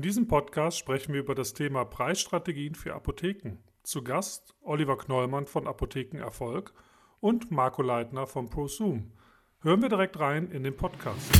In diesem Podcast sprechen wir über das Thema Preisstrategien für Apotheken. Zu Gast Oliver Knollmann von Apotheken Erfolg und Marco Leitner von ProSum. Hören wir direkt rein in den Podcast.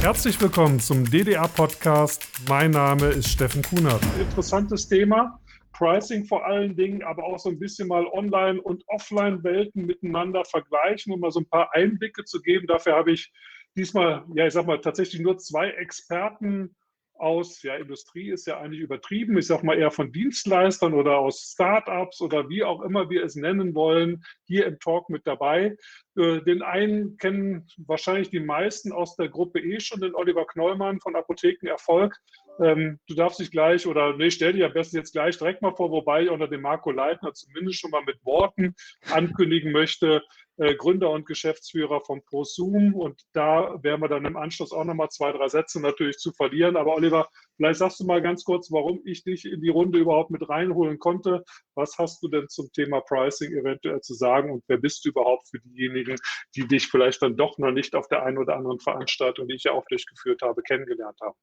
Herzlich willkommen zum DDA-Podcast. Mein Name ist Steffen Kunert. Interessantes Thema. Pricing vor allen Dingen, aber auch so ein bisschen mal Online- und Offline-Welten miteinander vergleichen, um mal so ein paar Einblicke zu geben. Dafür habe ich diesmal, ja, ich sag mal, tatsächlich nur zwei Experten aus, ja, Industrie ist ja eigentlich übertrieben, ich sag mal eher von Dienstleistern oder aus Startups oder wie auch immer wir es nennen wollen, hier im Talk mit dabei. Äh, den einen kennen wahrscheinlich die meisten aus der Gruppe E schon, den Oliver Knollmann von Apotheken Erfolg. Ähm, du darfst dich gleich, oder nee, stell dich am besten jetzt gleich direkt mal vor, wobei ich unter dem Marco Leitner zumindest schon mal mit Worten ankündigen möchte, äh, Gründer und Geschäftsführer von ProSum. Und da werden wir dann im Anschluss auch nochmal zwei, drei Sätze natürlich zu verlieren. Aber Oliver, vielleicht sagst du mal ganz kurz, warum ich dich in die Runde überhaupt mit reinholen konnte. Was hast du denn zum Thema Pricing eventuell zu sagen und wer bist du überhaupt für diejenigen, die dich vielleicht dann doch noch nicht auf der einen oder anderen Veranstaltung, die ich ja auch durchgeführt habe, kennengelernt haben?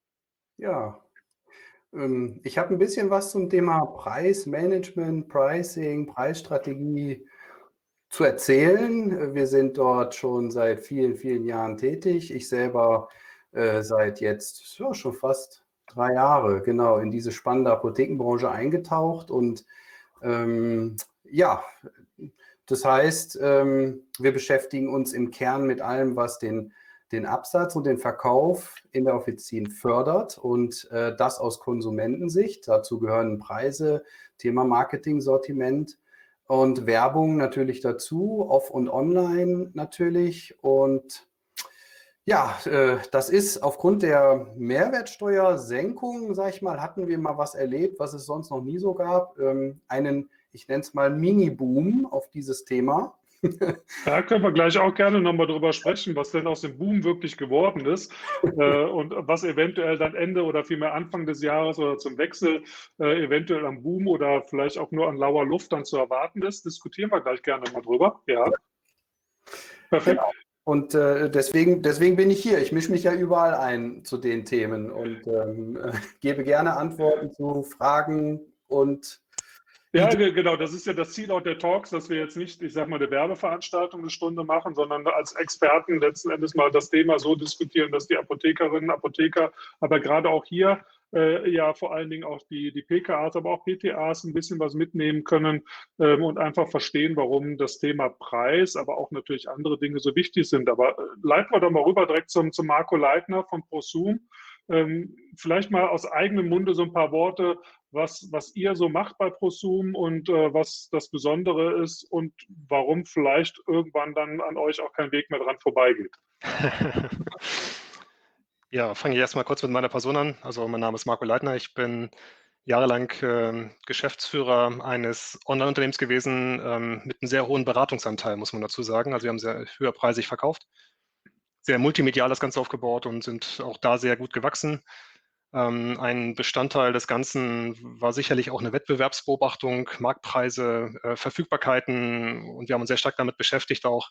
Ja, ähm, ich habe ein bisschen was zum Thema Preismanagement, Pricing, Preisstrategie zu erzählen. Wir sind dort schon seit vielen, vielen Jahren tätig. Ich selber äh, seit jetzt ja, schon fast drei Jahre genau in diese spannende Apothekenbranche eingetaucht. Und ähm, ja, das heißt, ähm, wir beschäftigen uns im Kern mit allem, was den, den Absatz und den Verkauf in der Offizin fördert und äh, das aus Konsumentensicht. Dazu gehören Preise, Thema Marketing, Sortiment und Werbung natürlich dazu, off und online natürlich. Und ja, äh, das ist aufgrund der Mehrwertsteuersenkung, sag ich mal, hatten wir mal was erlebt, was es sonst noch nie so gab. Ähm, einen, ich nenne es mal Mini-Boom auf dieses Thema. Da können wir gleich auch gerne nochmal drüber sprechen, was denn aus dem Boom wirklich geworden ist äh, und was eventuell dann Ende oder vielmehr Anfang des Jahres oder zum Wechsel äh, eventuell am Boom oder vielleicht auch nur an lauer Luft dann zu erwarten ist. Diskutieren wir gleich gerne mal drüber. Ja. Perfekt. Genau. Und äh, deswegen, deswegen bin ich hier. Ich mische mich ja überall ein zu den Themen und ähm, gebe gerne Antworten zu Fragen und ja, genau, das ist ja das Ziel auch der Talks, dass wir jetzt nicht, ich sag mal, eine Werbeveranstaltung eine Stunde machen, sondern als Experten letzten Endes mal das Thema so diskutieren, dass die Apothekerinnen, Apotheker, aber gerade auch hier äh, ja vor allen Dingen auch die, die PKAs, aber auch PTAs ein bisschen was mitnehmen können ähm, und einfach verstehen, warum das Thema Preis, aber auch natürlich andere Dinge so wichtig sind. Aber äh, leiten wir doch mal rüber direkt zum, zum Marco Leitner von ProSum. Ähm, vielleicht mal aus eigenem Munde so ein paar Worte, was, was ihr so macht bei ProSum und äh, was das Besondere ist und warum vielleicht irgendwann dann an euch auch kein Weg mehr dran vorbeigeht. ja, fange ich erstmal kurz mit meiner Person an. Also mein Name ist Marco Leitner, ich bin jahrelang äh, Geschäftsführer eines Online-Unternehmens gewesen ähm, mit einem sehr hohen Beratungsanteil, muss man dazu sagen. Also wir haben sehr höherpreisig verkauft, sehr multimedial das Ganze aufgebaut und sind auch da sehr gut gewachsen. Ähm, ein Bestandteil des Ganzen war sicherlich auch eine Wettbewerbsbeobachtung, Marktpreise, äh, Verfügbarkeiten und wir haben uns sehr stark damit beschäftigt auch,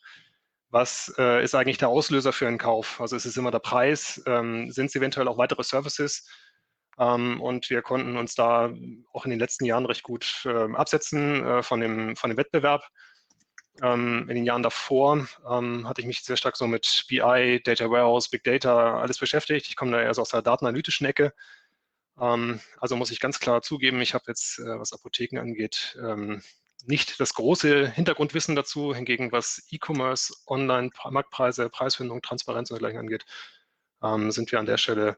was äh, ist eigentlich der Auslöser für einen Kauf? Also ist es immer der Preis? Ähm, sind es eventuell auch weitere Services? Ähm, und wir konnten uns da auch in den letzten Jahren recht gut absetzen äh, von, dem, von dem Wettbewerb. Ähm, in den Jahren davor ähm, hatte ich mich sehr stark so mit BI, Data Warehouse, Big Data, alles beschäftigt. Ich komme da eher so aus der datenanalytischen Ecke. Ähm, also muss ich ganz klar zugeben, ich habe jetzt, äh, was Apotheken angeht, ähm, nicht das große Hintergrundwissen dazu. Hingegen, was E-Commerce, Online, Marktpreise, Preisfindung, Transparenz und dergleichen angeht, ähm, sind wir an der Stelle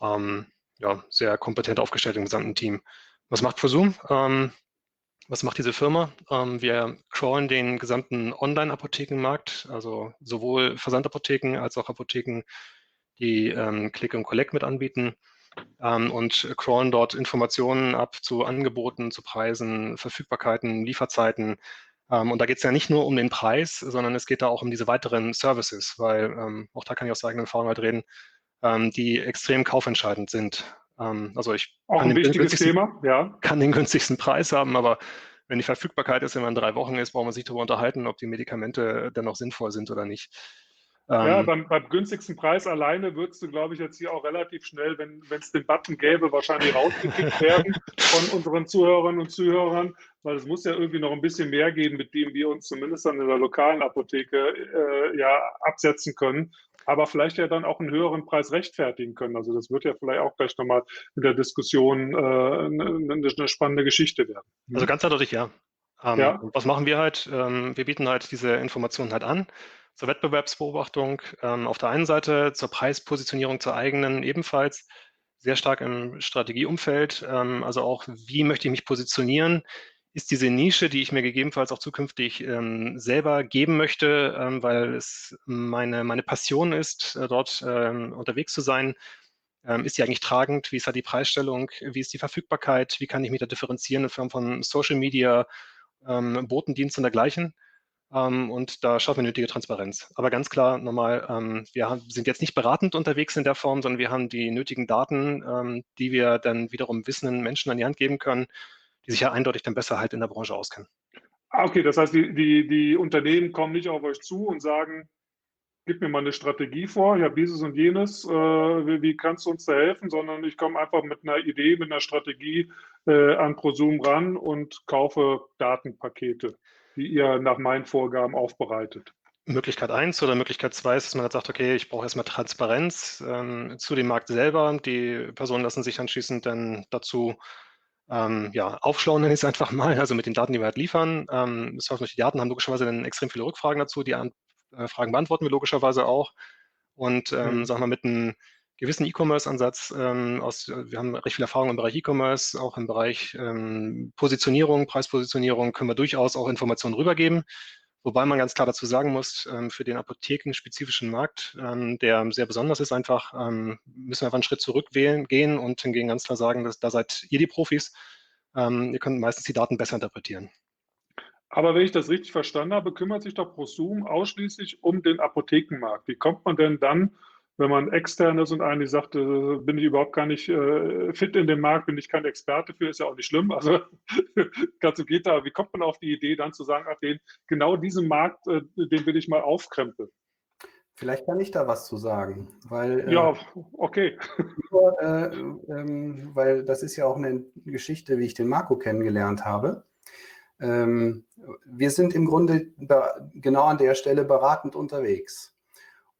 ähm, ja, sehr kompetent aufgestellt im gesamten Team. Was macht Prosum? Was macht diese Firma? Ähm, wir crawlen den gesamten Online-Apothekenmarkt, also sowohl Versandapotheken als auch Apotheken, die ähm, Click und Collect mit anbieten ähm, und crawlen dort Informationen ab zu Angeboten, zu Preisen, Verfügbarkeiten, Lieferzeiten. Und da geht es ja nicht nur um den Preis, sondern es geht da auch um diese weiteren Services, weil auch da kann ich aus eigener Erfahrung halt reden, die extrem kaufentscheidend sind. Ähm, also ich auch ein wichtiges Thema, ja. kann den günstigsten Preis haben, aber wenn die Verfügbarkeit ist, wenn man drei Wochen ist, braucht man sich darüber unterhalten, ob die Medikamente dann noch sinnvoll sind oder nicht. Ja, ähm, beim, beim, günstigsten Preis alleine würdest du, glaube ich, jetzt hier auch relativ schnell, wenn es den Button gäbe, wahrscheinlich rausgekickt werden von unseren Zuhörerinnen und Zuhörern, weil es muss ja irgendwie noch ein bisschen mehr geben, mit dem wir uns zumindest dann in der lokalen Apotheke äh, ja absetzen können, aber vielleicht ja dann auch einen höheren Preis rechtfertigen können. Also das wird ja vielleicht auch gleich nochmal in der Diskussion äh, eine, eine, spannende Geschichte werden. Also ganz eindeutig ja. Ähm, ja. Was machen wir halt? Ähm, wir bieten halt diese Informationen halt an zur Wettbewerbsbeobachtung ähm, auf der einen Seite, zur Preispositionierung zur eigenen ebenfalls, sehr stark im Strategieumfeld, ähm, also auch, wie möchte ich mich positionieren? Ist diese Nische, die ich mir gegebenenfalls auch zukünftig ähm, selber geben möchte, ähm, weil es meine, meine Passion ist, äh, dort ähm, unterwegs zu sein, ähm, ist die eigentlich tragend? Wie ist da die Preisstellung? Wie ist die Verfügbarkeit? Wie kann ich mich da differenzieren in Form von Social Media, Botendienst und dergleichen? Ähm, und da schaffen wir nötige Transparenz. Aber ganz klar, nochmal, ähm, wir sind jetzt nicht beratend unterwegs in der Form, sondern wir haben die nötigen Daten, ähm, die wir dann wiederum wissenden Menschen an die Hand geben können, die sich ja eindeutig dann besser halt in der Branche auskennen. Ah, okay, das heißt, die, die, die Unternehmen kommen nicht auf euch zu und sagen, gib mir mal eine Strategie vor, ich habe dieses und jenes, äh, wie, wie, kannst du uns da helfen, sondern ich komme einfach mit einer Idee, mit einer Strategie äh, an Prosum ran und kaufe Datenpakete die ihr nach meinen Vorgaben aufbereitet. Möglichkeit 1 oder Möglichkeit 2 ist, dass man dann sagt, okay, ich brauche erstmal Transparenz ähm, zu dem Markt selber. Die Personen lassen sich anschließend dann dazu ähm, ja, aufschlauen, nenne ich es einfach mal, also mit den Daten, die wir halt liefern. Ähm, die Daten haben logischerweise dann extrem viele Rückfragen dazu. Die An äh, Fragen beantworten wir logischerweise auch. Und ähm, mhm. sagen wir mit einem gewissen E-Commerce-Ansatz ähm, aus, wir haben recht viel Erfahrung im Bereich E-Commerce, auch im Bereich ähm, Positionierung, Preispositionierung können wir durchaus auch Informationen rübergeben. Wobei man ganz klar dazu sagen muss, ähm, für den apothekenspezifischen Markt, ähm, der sehr besonders ist, einfach ähm, müssen wir einfach einen Schritt zurückgehen und hingegen ganz klar sagen, dass da seid ihr die Profis. Ihr könnt meistens die Daten besser interpretieren. Aber wenn ich das richtig verstanden habe, kümmert sich doch Prosum ausschließlich um den Apothekenmarkt. Wie kommt man denn dann wenn man extern ist und eigentlich sagt, äh, bin ich überhaupt gar nicht äh, fit in dem Markt, bin ich kein Experte für, ist ja auch nicht schlimm. Also ganz geht da. Wie kommt man auf die Idee, dann zu sagen, ach, den, genau diesen Markt, äh, den will ich mal aufkrempeln? Vielleicht kann ich da was zu sagen, weil äh, ja, okay. Nur, äh, ähm, weil das ist ja auch eine Geschichte, wie ich den Marco kennengelernt habe. Ähm, wir sind im Grunde genau an der Stelle beratend unterwegs.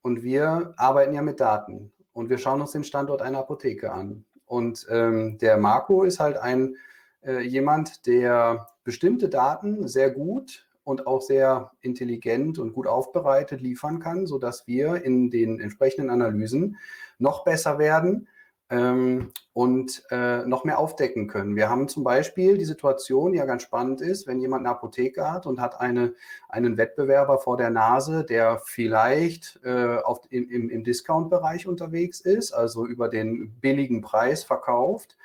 Und wir arbeiten ja mit Daten und wir schauen uns den Standort einer Apotheke an. Und ähm, der Marco ist halt ein äh, jemand, der bestimmte Daten sehr gut und auch sehr intelligent und gut aufbereitet liefern kann, sodass wir in den entsprechenden Analysen noch besser werden ähm, und äh, noch mehr aufdecken können. Wir haben zum Beispiel die Situation, die ja ganz spannend ist, wenn jemand eine Apotheke hat und hat eine, einen Wettbewerber vor der Nase, der vielleicht äh, auf, im, im Discount-Bereich unterwegs ist, also über den billigen Preis verkauft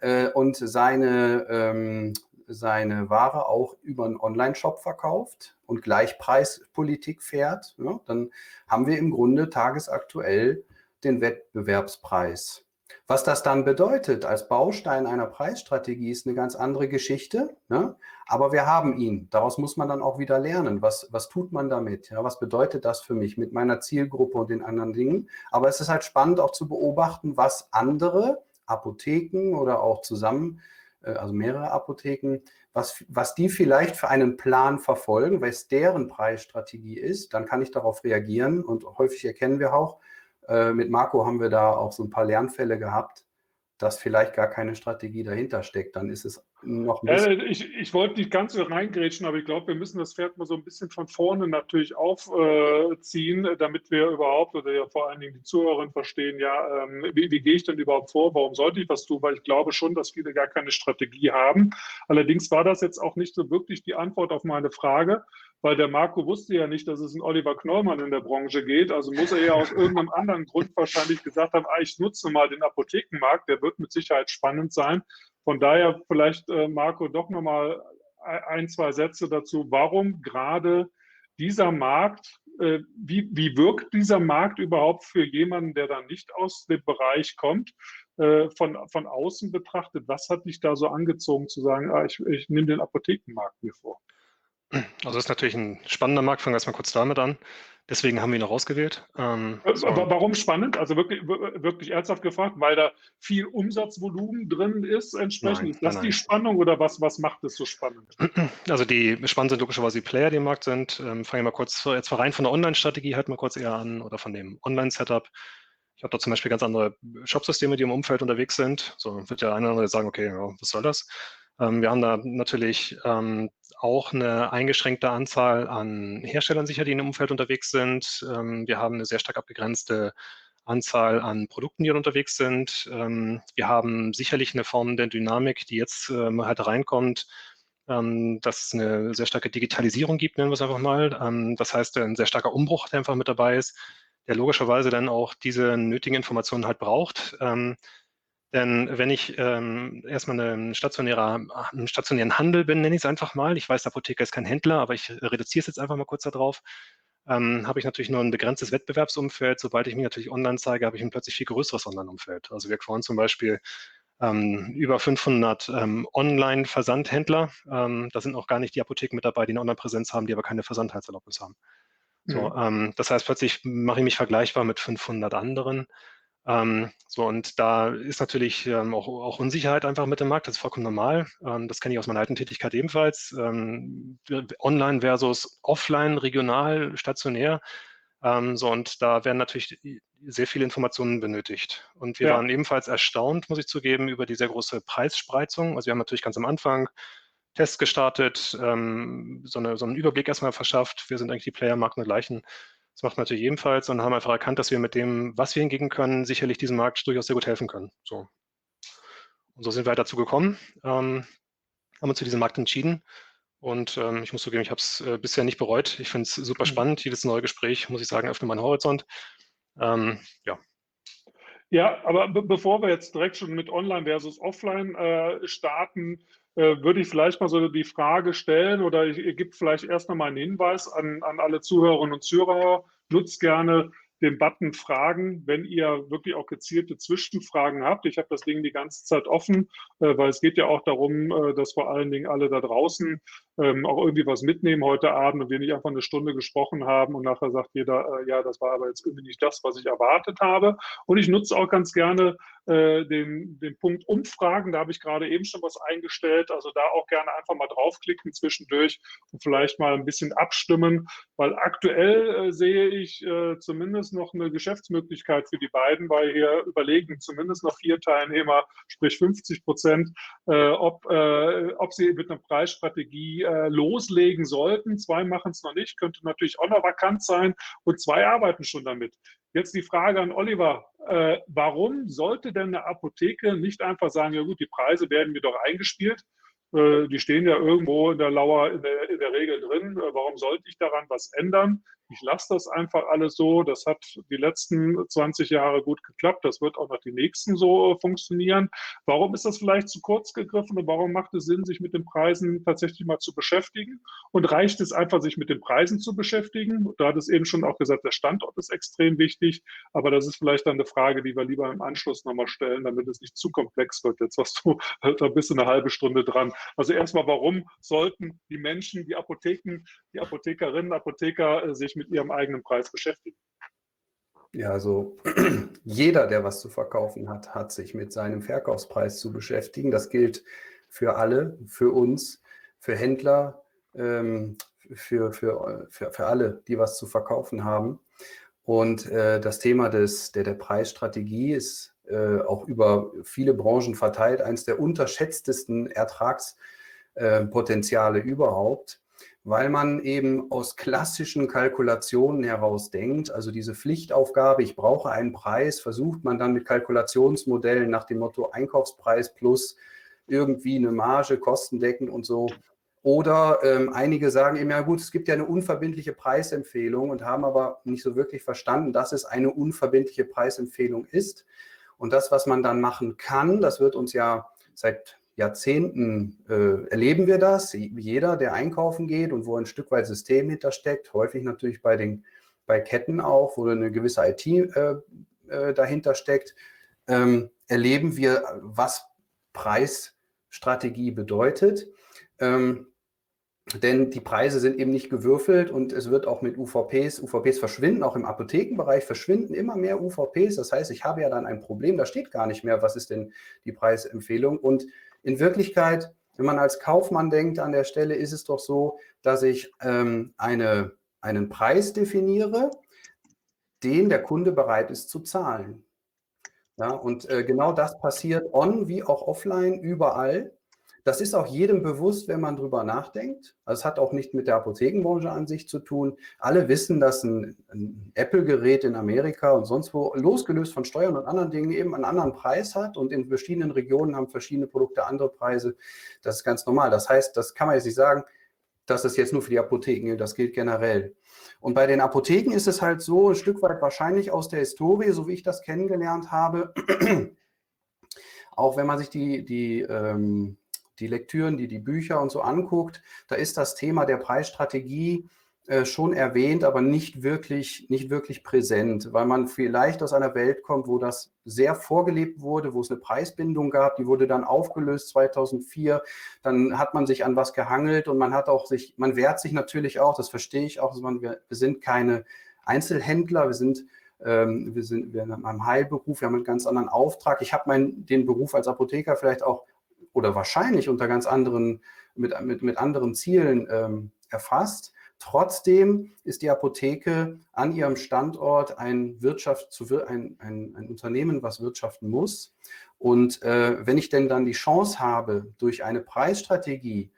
äh, und seine, ähm, seine Ware auch über einen Online-Shop verkauft und Gleichpreispolitik fährt, ja, dann haben wir im Grunde tagesaktuell den Wettbewerbspreis. Was das dann bedeutet als Baustein einer Preisstrategie ist eine ganz andere Geschichte. Ne? Aber wir haben ihn. Daraus muss man dann auch wieder lernen. Was, was tut man damit? Ja, was bedeutet das für mich mit meiner Zielgruppe und den anderen Dingen? Aber es ist halt spannend auch zu beobachten, was andere Apotheken oder auch zusammen, äh, also mehrere Apotheken, was, was die vielleicht für einen Plan verfolgen, weil es deren Preisstrategie ist. Dann kann ich darauf reagieren und häufig erkennen wir auch, äh, mit Marco haben wir da auch so ein paar Lernfälle gehabt, dass vielleicht gar keine Strategie dahinter steckt. Dann ist es noch ein bisschen. Äh, ich, ich wollte nicht ganz so reingrätschen, aber ich glaube, wir müssen das Pferd mal so ein bisschen von vorne natürlich aufziehen, äh, damit wir überhaupt oder ja vor allen Dingen die Zuhörerinnen verstehen, ja, ähm, wie, wie, gehe ich denn überhaupt vor? Warum sollte ich was tun? Weil ich glaube schon, dass viele gar keine Strategie haben. Allerdings war das jetzt auch nicht so wirklich die Antwort auf meine Frage weil der Marco wusste ja nicht, dass es einen Oliver Knollmann in der Branche geht. Also muss er ja aus irgendeinem anderen Grund wahrscheinlich gesagt haben, ah, ich nutze mal den Apothekenmarkt, der wird mit Sicherheit spannend sein. Von daher vielleicht, äh, Marco, doch nochmal ein, zwei Sätze dazu, warum gerade dieser Markt äh, wie, wie wirkt dieser Markt überhaupt für jemanden, der dann nicht aus dem Bereich kommt, äh, von, von außen betrachtet? Was hat dich da so angezogen zu sagen, ah, ich, ich nehme den Apothekenmarkt mir vor? Also das ist natürlich ein spannender Markt, fangen wir erstmal kurz damit an. Deswegen haben wir ihn auch ausgewählt. Ähm, so. Warum spannend? Also wirklich, wirklich ernsthaft gefragt, weil da viel Umsatzvolumen drin ist entsprechend. Nein, ist das nein, die nein. Spannung oder was, was macht es so spannend? Also die spannend sind logischerweise die Player, die im Markt sind. Ähm, fangen wir mal kurz jetzt rein von der Online-Strategie halt mal kurz eher an oder von dem Online-Setup. Ich habe da zum Beispiel ganz andere Shopsysteme, die im Umfeld unterwegs sind. So wird ja einer oder andere sagen, okay, ja, was soll das? Ähm, wir haben da natürlich ähm, auch eine eingeschränkte Anzahl an Herstellern sicher, die in dem Umfeld unterwegs sind. Ähm, wir haben eine sehr stark abgegrenzte Anzahl an Produkten, die unterwegs sind. Wir haben sicherlich eine Form der Dynamik, die jetzt halt reinkommt, dass es eine sehr starke Digitalisierung gibt, nennen wir es einfach mal. Das heißt, ein sehr starker Umbruch, der einfach mit dabei ist, der logischerweise dann auch diese nötigen Informationen halt braucht. Denn wenn ich ähm, erstmal einen stationären Handel bin, nenne ich es einfach mal, ich weiß, der Apotheker ist kein Händler, aber ich reduziere es jetzt einfach mal kurz darauf, ähm, habe ich natürlich nur ein begrenztes Wettbewerbsumfeld. Sobald ich mich natürlich online zeige, habe ich ein plötzlich viel größeres Online-Umfeld. Also wir fahren zum Beispiel ähm, über 500 ähm, Online-Versandhändler. Ähm, da sind auch gar nicht die Apotheken mit dabei, die eine Online-Präsenz haben, die aber keine Versandheitserlaubnis haben. So, mhm. ähm, das heißt, plötzlich mache ich mich vergleichbar mit 500 anderen. Ähm, so, und da ist natürlich ähm, auch, auch, Unsicherheit einfach mit dem Markt, das ist vollkommen normal. Ähm, das kenne ich aus meiner alten Tätigkeit ebenfalls. Ähm, online versus offline, regional, stationär. Ähm, so, und da werden natürlich sehr viele Informationen benötigt. Und wir ja. waren ebenfalls erstaunt, muss ich zugeben, über die sehr große Preisspreizung. Also wir haben natürlich ganz am Anfang Tests gestartet, ähm, so, eine, so, einen Überblick erstmal verschafft. Wir sind eigentlich die Player-Marken der gleichen das macht man natürlich ebenfalls und haben einfach erkannt, dass wir mit dem, was wir hingegen können, sicherlich diesem Markt durchaus sehr gut helfen können. So. Und so sind wir halt dazu gekommen, ähm, haben uns für diesen Markt entschieden. Und ähm, ich muss zugeben, ich habe es äh, bisher nicht bereut. Ich finde es super mhm. spannend. Jedes neue Gespräch, muss ich sagen, öffnet meinen Horizont. Ähm, ja. Ja, aber be bevor wir jetzt direkt schon mit Online versus Offline äh, starten, würde ich vielleicht mal so die Frage stellen oder ich, ich gebe vielleicht erst noch mal einen Hinweis an, an alle Zuhörerinnen und Zuhörer. Nutzt gerne den Button Fragen, wenn ihr wirklich auch gezielte Zwischenfragen habt. Ich habe das Ding die ganze Zeit offen, äh, weil es geht ja auch darum, äh, dass vor allen Dingen alle da draußen ähm, auch irgendwie was mitnehmen heute Abend und wir nicht einfach eine Stunde gesprochen haben und nachher sagt jeder, äh, ja, das war aber jetzt irgendwie nicht das, was ich erwartet habe. Und ich nutze auch ganz gerne den, den Punkt Umfragen. Da habe ich gerade eben schon was eingestellt. Also da auch gerne einfach mal draufklicken zwischendurch und vielleicht mal ein bisschen abstimmen, weil aktuell sehe ich zumindest zumindest noch eine Geschäftsmöglichkeit für die beiden, weil hier überlegen zumindest noch vier Teilnehmer, sprich 50 Prozent, äh, ob, äh, ob sie mit einer Preisstrategie äh, loslegen sollten. Zwei machen es noch nicht, könnte natürlich auch noch vakant sein und zwei arbeiten schon damit. Jetzt die Frage an Oliver. Äh, warum sollte denn eine Apotheke nicht einfach sagen, ja gut, die Preise werden mir doch eingespielt? Äh, die stehen ja irgendwo in der Lauer in der, in der Regel drin. Äh, warum sollte ich daran was ändern? Ich lasse das einfach alles so. Das hat die letzten 20 Jahre gut geklappt. Das wird auch noch die nächsten so äh, funktionieren. Warum ist das vielleicht zu kurz gegriffen und warum macht es Sinn, sich mit den Preisen tatsächlich mal zu beschäftigen? Und reicht es einfach, sich mit den Preisen zu beschäftigen? Da hat es eben schon auch gesagt, der Standort ist extrem wichtig. Aber das ist vielleicht dann eine Frage, die wir lieber im Anschluss nochmal stellen, damit es nicht zu komplex wird. Jetzt hast du, da bist du eine halbe Stunde dran. Also erstmal, warum sollten die Menschen, die Apotheken, die Apothekerinnen, Apotheker äh, mit ihrem eigenen Preis beschäftigen? Ja, also jeder, der was zu verkaufen hat, hat sich mit seinem Verkaufspreis zu beschäftigen. Das gilt für alle, für uns, für Händler, ähm, für, für, für, für alle, die was zu verkaufen haben. Und äh, das Thema des, der, der Preisstrategie ist äh, auch über viele Branchen verteilt, eines der unterschätztesten Ertragspotenziale äh, überhaupt, weil man eben aus klassischen Kalkulationen heraus denkt, also diese Pflichtaufgabe, ich brauche einen Preis, versucht man dann mit Kalkulationsmodellen nach dem Motto Einkaufspreis plus irgendwie eine Marge, Kostendecken und so. Oder ähm, einige sagen eben, ja gut, es gibt ja eine unverbindliche Preisempfehlung und haben aber nicht so wirklich verstanden, dass es eine unverbindliche Preisempfehlung ist. Und das, was man dann machen kann, das wird uns ja seit Jahrzehnten äh, erleben wir das. Jeder, der einkaufen geht und wo ein Stück weit System hintersteckt, häufig natürlich bei den bei Ketten auch, wo eine gewisse IT äh, äh, dahinter steckt, ähm, erleben wir, was Preisstrategie bedeutet. Ähm, denn die Preise sind eben nicht gewürfelt und es wird auch mit UVPs, UVPs verschwinden, auch im Apothekenbereich verschwinden immer mehr UVPs. Das heißt, ich habe ja dann ein Problem, da steht gar nicht mehr, was ist denn die Preisempfehlung. Und in Wirklichkeit, wenn man als Kaufmann denkt an der Stelle, ist es doch so, dass ich ähm, eine, einen Preis definiere, den der Kunde bereit ist zu zahlen. Ja, und äh, genau das passiert on wie auch offline überall. Das ist auch jedem bewusst, wenn man drüber nachdenkt. Also es hat auch nicht mit der Apothekenbranche an sich zu tun. Alle wissen, dass ein, ein Apple-Gerät in Amerika und sonst wo, losgelöst von Steuern und anderen Dingen, eben einen anderen Preis hat und in verschiedenen Regionen haben verschiedene Produkte andere Preise. Das ist ganz normal. Das heißt, das kann man jetzt nicht sagen, dass das jetzt nur für die Apotheken gilt, das gilt generell. Und bei den Apotheken ist es halt so, ein Stück weit wahrscheinlich aus der Historie, so wie ich das kennengelernt habe, auch wenn man sich die, die ähm, die Lektüren, die die Bücher und so anguckt, da ist das Thema der Preisstrategie äh, schon erwähnt, aber nicht wirklich, nicht wirklich präsent, weil man vielleicht aus einer Welt kommt, wo das sehr vorgelebt wurde, wo es eine Preisbindung gab, die wurde dann aufgelöst 2004, dann hat man sich an was gehangelt und man hat auch sich, man wehrt sich natürlich auch, das verstehe ich auch, man, wir, sind keine Einzelhändler, wir sind ähm, wir sind haben einen Heilberuf, wir haben einen ganz anderen Auftrag. Ich habe den Beruf als Apotheker vielleicht auch oder wahrscheinlich unter ganz anderen, mit, mit, mit anderen Zielen ähm, erfasst. Trotzdem ist die Apotheke an ihrem Standort ein, Wirtschaft, ein, ein, ein Unternehmen, was wirtschaften muss. Und äh, wenn ich denn dann die Chance habe, durch eine Preisstrategie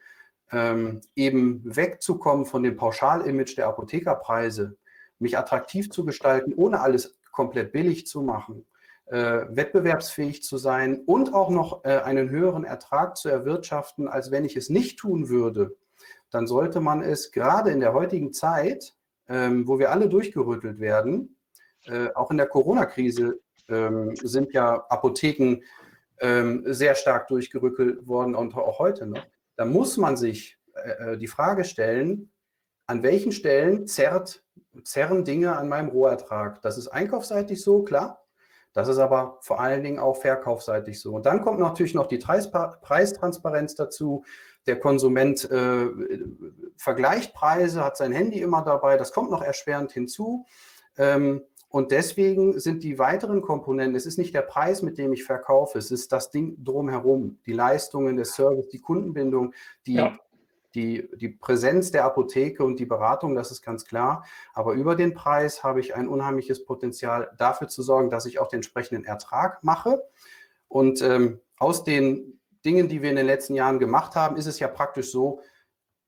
ähm, eben wegzukommen von dem Pauschal-Image der Apothekerpreise, mich attraktiv zu gestalten, ohne alles komplett billig zu machen, äh, wettbewerbsfähig zu sein und auch noch äh, einen höheren Ertrag zu erwirtschaften, als wenn ich es nicht tun würde, dann sollte man es gerade in der heutigen Zeit, ähm, wo wir alle durchgerüttelt werden, äh, auch in der Corona-Krise ähm, sind ja Apotheken ähm, sehr stark durchgerückelt worden und auch heute noch. Da muss man sich äh, äh, die Frage stellen, an welchen Stellen zerrt, zerren Dinge an meinem Rohertrag? Das ist einkaufsseitig so, klar. Das ist aber vor allen Dingen auch verkaufsseitig so. Und dann kommt natürlich noch die Preistransparenz dazu. Der Konsument äh, vergleicht Preise, hat sein Handy immer dabei. Das kommt noch erschwerend hinzu. Ähm, und deswegen sind die weiteren Komponenten, es ist nicht der Preis, mit dem ich verkaufe, es ist das Ding drumherum, die Leistungen, der Service, die Kundenbindung, die ja die, die Präsenz der Apotheke und die Beratung, das ist ganz klar. Aber über den Preis habe ich ein unheimliches Potenzial dafür zu sorgen, dass ich auch den entsprechenden Ertrag mache. Und ähm, aus den Dingen, die wir in den letzten Jahren gemacht haben, ist es ja praktisch so,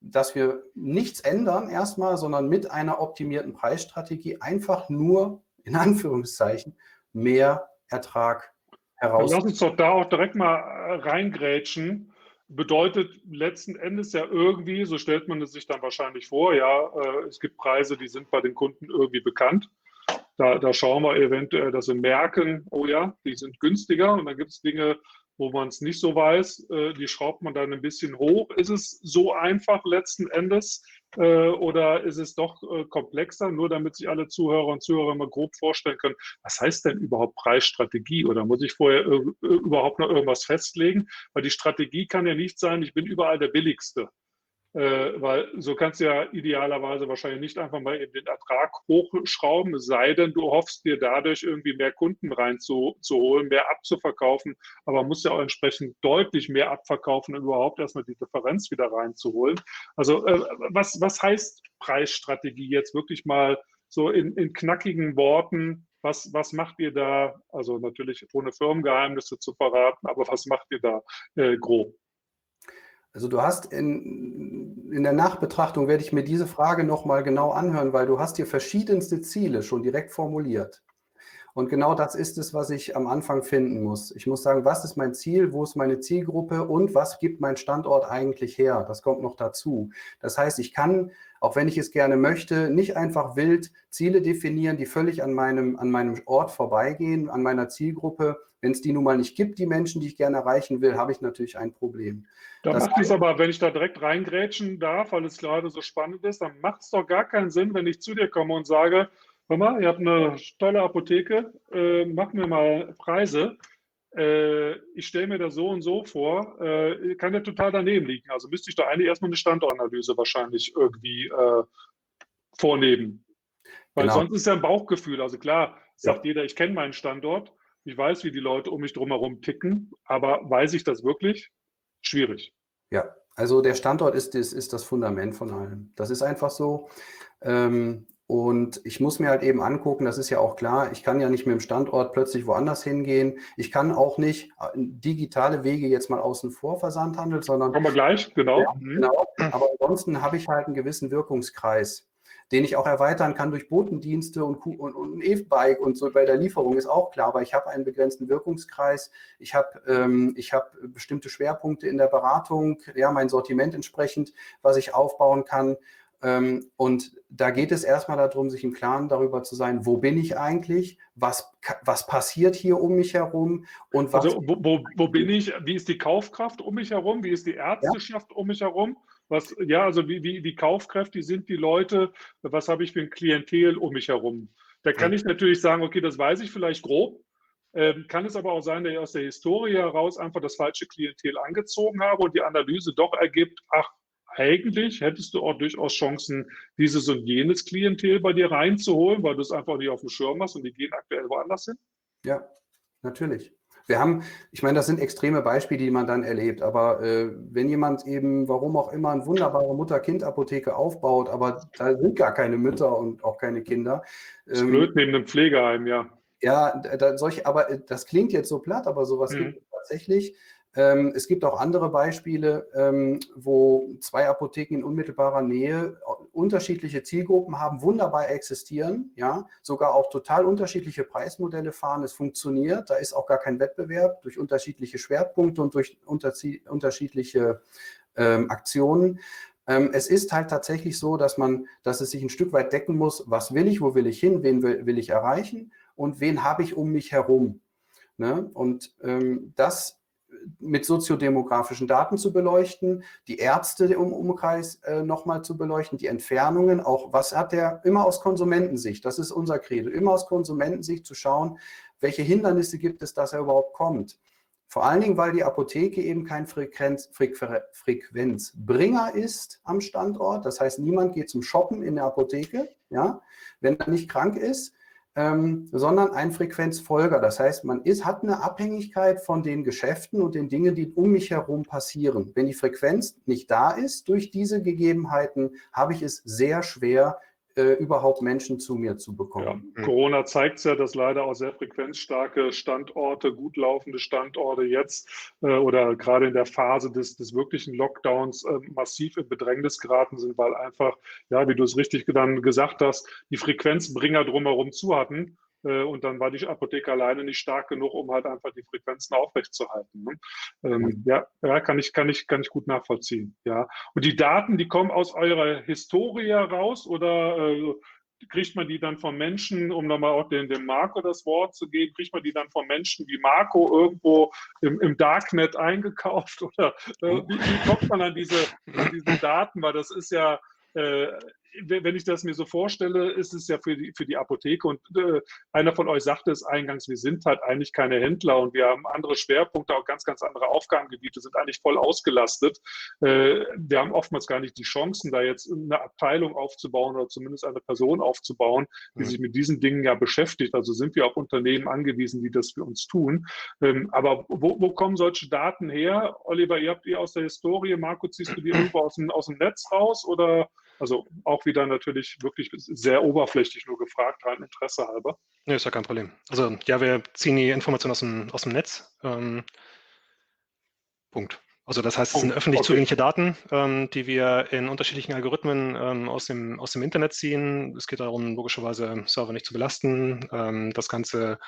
dass wir nichts ändern erstmal, sondern mit einer optimierten Preisstrategie einfach nur, in Anführungszeichen, mehr Ertrag heraus. Lass uns doch da auch direkt mal äh, reingrätschen bedeutet letzten Endes ja irgendwie, so stellt man es sich dann wahrscheinlich vor, ja, äh, es gibt Preise, die sind bei den Kunden irgendwie bekannt. Da, da schauen wir eventuell, dass wir merken, oh ja, die sind günstiger. Und dann gibt es Dinge, wo man es nicht so weiß, äh, die schraubt man dann ein bisschen hoch. Ist es so einfach letzten Endes, äh, oder ist es doch äh, komplexer, nur damit sich alle Zuhörer und Zuhörer mal grob vorstellen können, was heißt denn überhaupt Preisstrategie oder muss ich vorher überhaupt noch irgendwas festlegen? Weil die Strategie kann ja nicht sein, ich bin überall der Billigste. Äh, weil so kannst du ja idealerweise wahrscheinlich nicht einfach mal eben den Ertrag hochschrauben, sei denn, du hoffst dir dadurch irgendwie mehr Kunden reinzuholen, mehr abzuverkaufen, aber musst ja auch entsprechend deutlich mehr abverkaufen, um überhaupt erstmal die Differenz wieder reinzuholen. Also äh, was, was heißt Preisstrategie jetzt wirklich mal so in, in knackigen Worten? Was, was macht ihr da? Also natürlich ohne Firmengeheimnisse zu verraten, aber was macht ihr da äh, grob? Also du hast in, in der Nachbetrachtung, werde ich mir diese Frage nochmal genau anhören, weil du hast hier verschiedenste Ziele schon direkt formuliert. Und genau das ist es, was ich am Anfang finden muss. Ich muss sagen, was ist mein Ziel, wo ist meine Zielgruppe und was gibt mein Standort eigentlich her? Das kommt noch dazu. Das heißt, ich kann, auch wenn ich es gerne möchte, nicht einfach wild Ziele definieren, die völlig an meinem, an meinem Ort vorbeigehen, an meiner Zielgruppe. Wenn es die nun mal nicht gibt, die Menschen, die ich gerne erreichen will, habe ich natürlich ein Problem. Da das macht es aber, wenn ich da direkt reingrätschen darf, weil es gerade so spannend ist, dann macht es doch gar keinen Sinn, wenn ich zu dir komme und sage, hör mal, ihr habt eine tolle Apotheke, äh, mach mir mal Preise. Äh, ich stelle mir das so und so vor, äh, kann ja total daneben liegen. Also müsste ich da eigentlich erstmal eine Standortanalyse wahrscheinlich irgendwie äh, vornehmen. Weil genau. sonst ist ja ein Bauchgefühl. Also klar, sagt ja. jeder, ich kenne meinen Standort, ich weiß, wie die Leute um mich drumherum ticken, aber weiß ich das wirklich? Schwierig. Ja, also der Standort ist, ist, ist das Fundament von allem. Das ist einfach so. Ähm, und ich muss mir halt eben angucken, das ist ja auch klar, ich kann ja nicht mit dem Standort plötzlich woanders hingehen. Ich kann auch nicht äh, digitale Wege jetzt mal außen vor Versandhandel, sondern. Kommen wir gleich, genau. Ja, mhm. genau. Aber ansonsten habe ich halt einen gewissen Wirkungskreis, den ich auch erweitern kann durch Botendienste und, und, und ein E-Bike und so bei der Lieferung ist auch klar. Aber ich habe einen begrenzten Wirkungskreis. Ich habe ähm, ich habe bestimmte Schwerpunkte in der Beratung, ja, mein Sortiment entsprechend, was ich aufbauen kann. Ähm, und da geht es erstmal darum, sich im Klaren darüber zu sein, wo bin ich eigentlich, was, was passiert hier um mich herum und was. Also, wo, wo, wo bin ich, wie ist die Kaufkraft um mich herum, wie ist die Ärzteschaft ja. um mich herum? Was, ja, also wie, wie die Kaufkräfte sind die Leute, was habe ich für ein Klientel um mich herum? Da kann ich natürlich sagen, okay, das weiß ich vielleicht grob, ähm, kann es aber auch sein, dass ich aus der Historie heraus einfach das falsche Klientel angezogen habe und die Analyse doch ergibt, ach, eigentlich hättest du auch durchaus Chancen, dieses und jenes Klientel bei dir reinzuholen, weil du es einfach nicht auf dem Schirm hast und die gehen aktuell woanders hin? Ja, natürlich. Wir haben, ich meine, das sind extreme Beispiele, die man dann erlebt, aber äh, wenn jemand eben, warum auch immer, eine wunderbare Mutter-Kind-Apotheke aufbaut, aber da sind gar keine Mütter und auch keine Kinder. Ähm, das ist blöd neben einem Pflegeheim, ja. Ja, da, solche, aber äh, das klingt jetzt so platt, aber sowas mhm. gibt es tatsächlich. Ähm, es gibt auch andere Beispiele, ähm, wo zwei Apotheken in unmittelbarer Nähe unterschiedliche Zielgruppen haben, wunderbar existieren, ja, sogar auch total unterschiedliche Preismodelle fahren. Es funktioniert, da ist auch gar kein Wettbewerb durch unterschiedliche Schwerpunkte und durch unterschiedliche ähm, Aktionen. Ähm, es ist halt tatsächlich so, dass man, dass es sich ein Stück weit decken muss, was will ich, wo will ich hin, wen will, will ich erreichen und wen habe ich um mich herum. Ne? Und ähm, das mit soziodemografischen Daten zu beleuchten, die Ärzte im Umkreis äh, nochmal zu beleuchten, die Entfernungen, auch was hat der, immer aus Konsumentensicht, das ist unser Credo, immer aus Konsumentensicht zu schauen, welche Hindernisse gibt es, dass er überhaupt kommt. Vor allen Dingen, weil die Apotheke eben kein Frequenz, Frequenz, Frequenzbringer ist am Standort. Das heißt, niemand geht zum Shoppen in der Apotheke, ja, wenn er nicht krank ist ähm, sondern ein Frequenzfolger. Das heißt, man ist, hat eine Abhängigkeit von den Geschäften und den Dingen, die um mich herum passieren. Wenn die Frequenz nicht da ist durch diese Gegebenheiten, habe ich es sehr schwer, äh, überhaupt Menschen zu mir zu bekommen. Ja, Corona zeigt es ja, dass leider auch sehr frequenzstarke Standorte, gut laufende Standorte jetzt äh, oder gerade in der Phase des, des wirklichen Lockdowns äh, massiv in Bedrängnis geraten sind, weil einfach, ja, wie du es richtig dann gesagt hast, die Frequenzbringer drumherum zu hatten und dann war die Apotheke alleine nicht stark genug, um halt einfach die Frequenzen aufrechtzuerhalten. Ne? Ähm, ja, kann ich, kann ich, kann ich gut nachvollziehen. Ja. Und die Daten, die kommen aus eurer Historie raus oder äh, kriegt man die dann von Menschen, um nochmal auch den, dem Marco das Wort zu geben, kriegt man die dann von Menschen wie Marco irgendwo im, im Darknet eingekauft oder äh, wie, wie, kommt man an diese, an diese Daten? Weil das ist ja äh, wenn ich das mir so vorstelle, ist es ja für die, für die Apotheke und äh, einer von euch sagte es eingangs, wir sind halt eigentlich keine Händler und wir haben andere Schwerpunkte, auch ganz, ganz andere Aufgabengebiete, sind eigentlich voll ausgelastet. Äh, wir haben oftmals gar nicht die Chancen, da jetzt eine Abteilung aufzubauen oder zumindest eine Person aufzubauen, die mhm. sich mit diesen Dingen ja beschäftigt. Also sind wir auf Unternehmen angewiesen, die das für uns tun. Ähm, aber wo, wo kommen solche Daten her? Oliver, ihr habt ihr aus der Historie, Marco, ziehst du die irgendwo aus dem, aus dem Netz raus oder also auch wieder natürlich wirklich sehr oberflächlich nur gefragt, rein Interesse halber. Nee, ist ja kein Problem. Also ja, wir ziehen die Informationen aus dem, aus dem Netz. Ähm, Punkt. Also das heißt, es sind öffentlich okay. zugängliche Daten, ähm, die wir in unterschiedlichen Algorithmen ähm, aus, dem, aus dem Internet ziehen. Es geht darum, logischerweise Server nicht zu belasten, ähm, das Ganze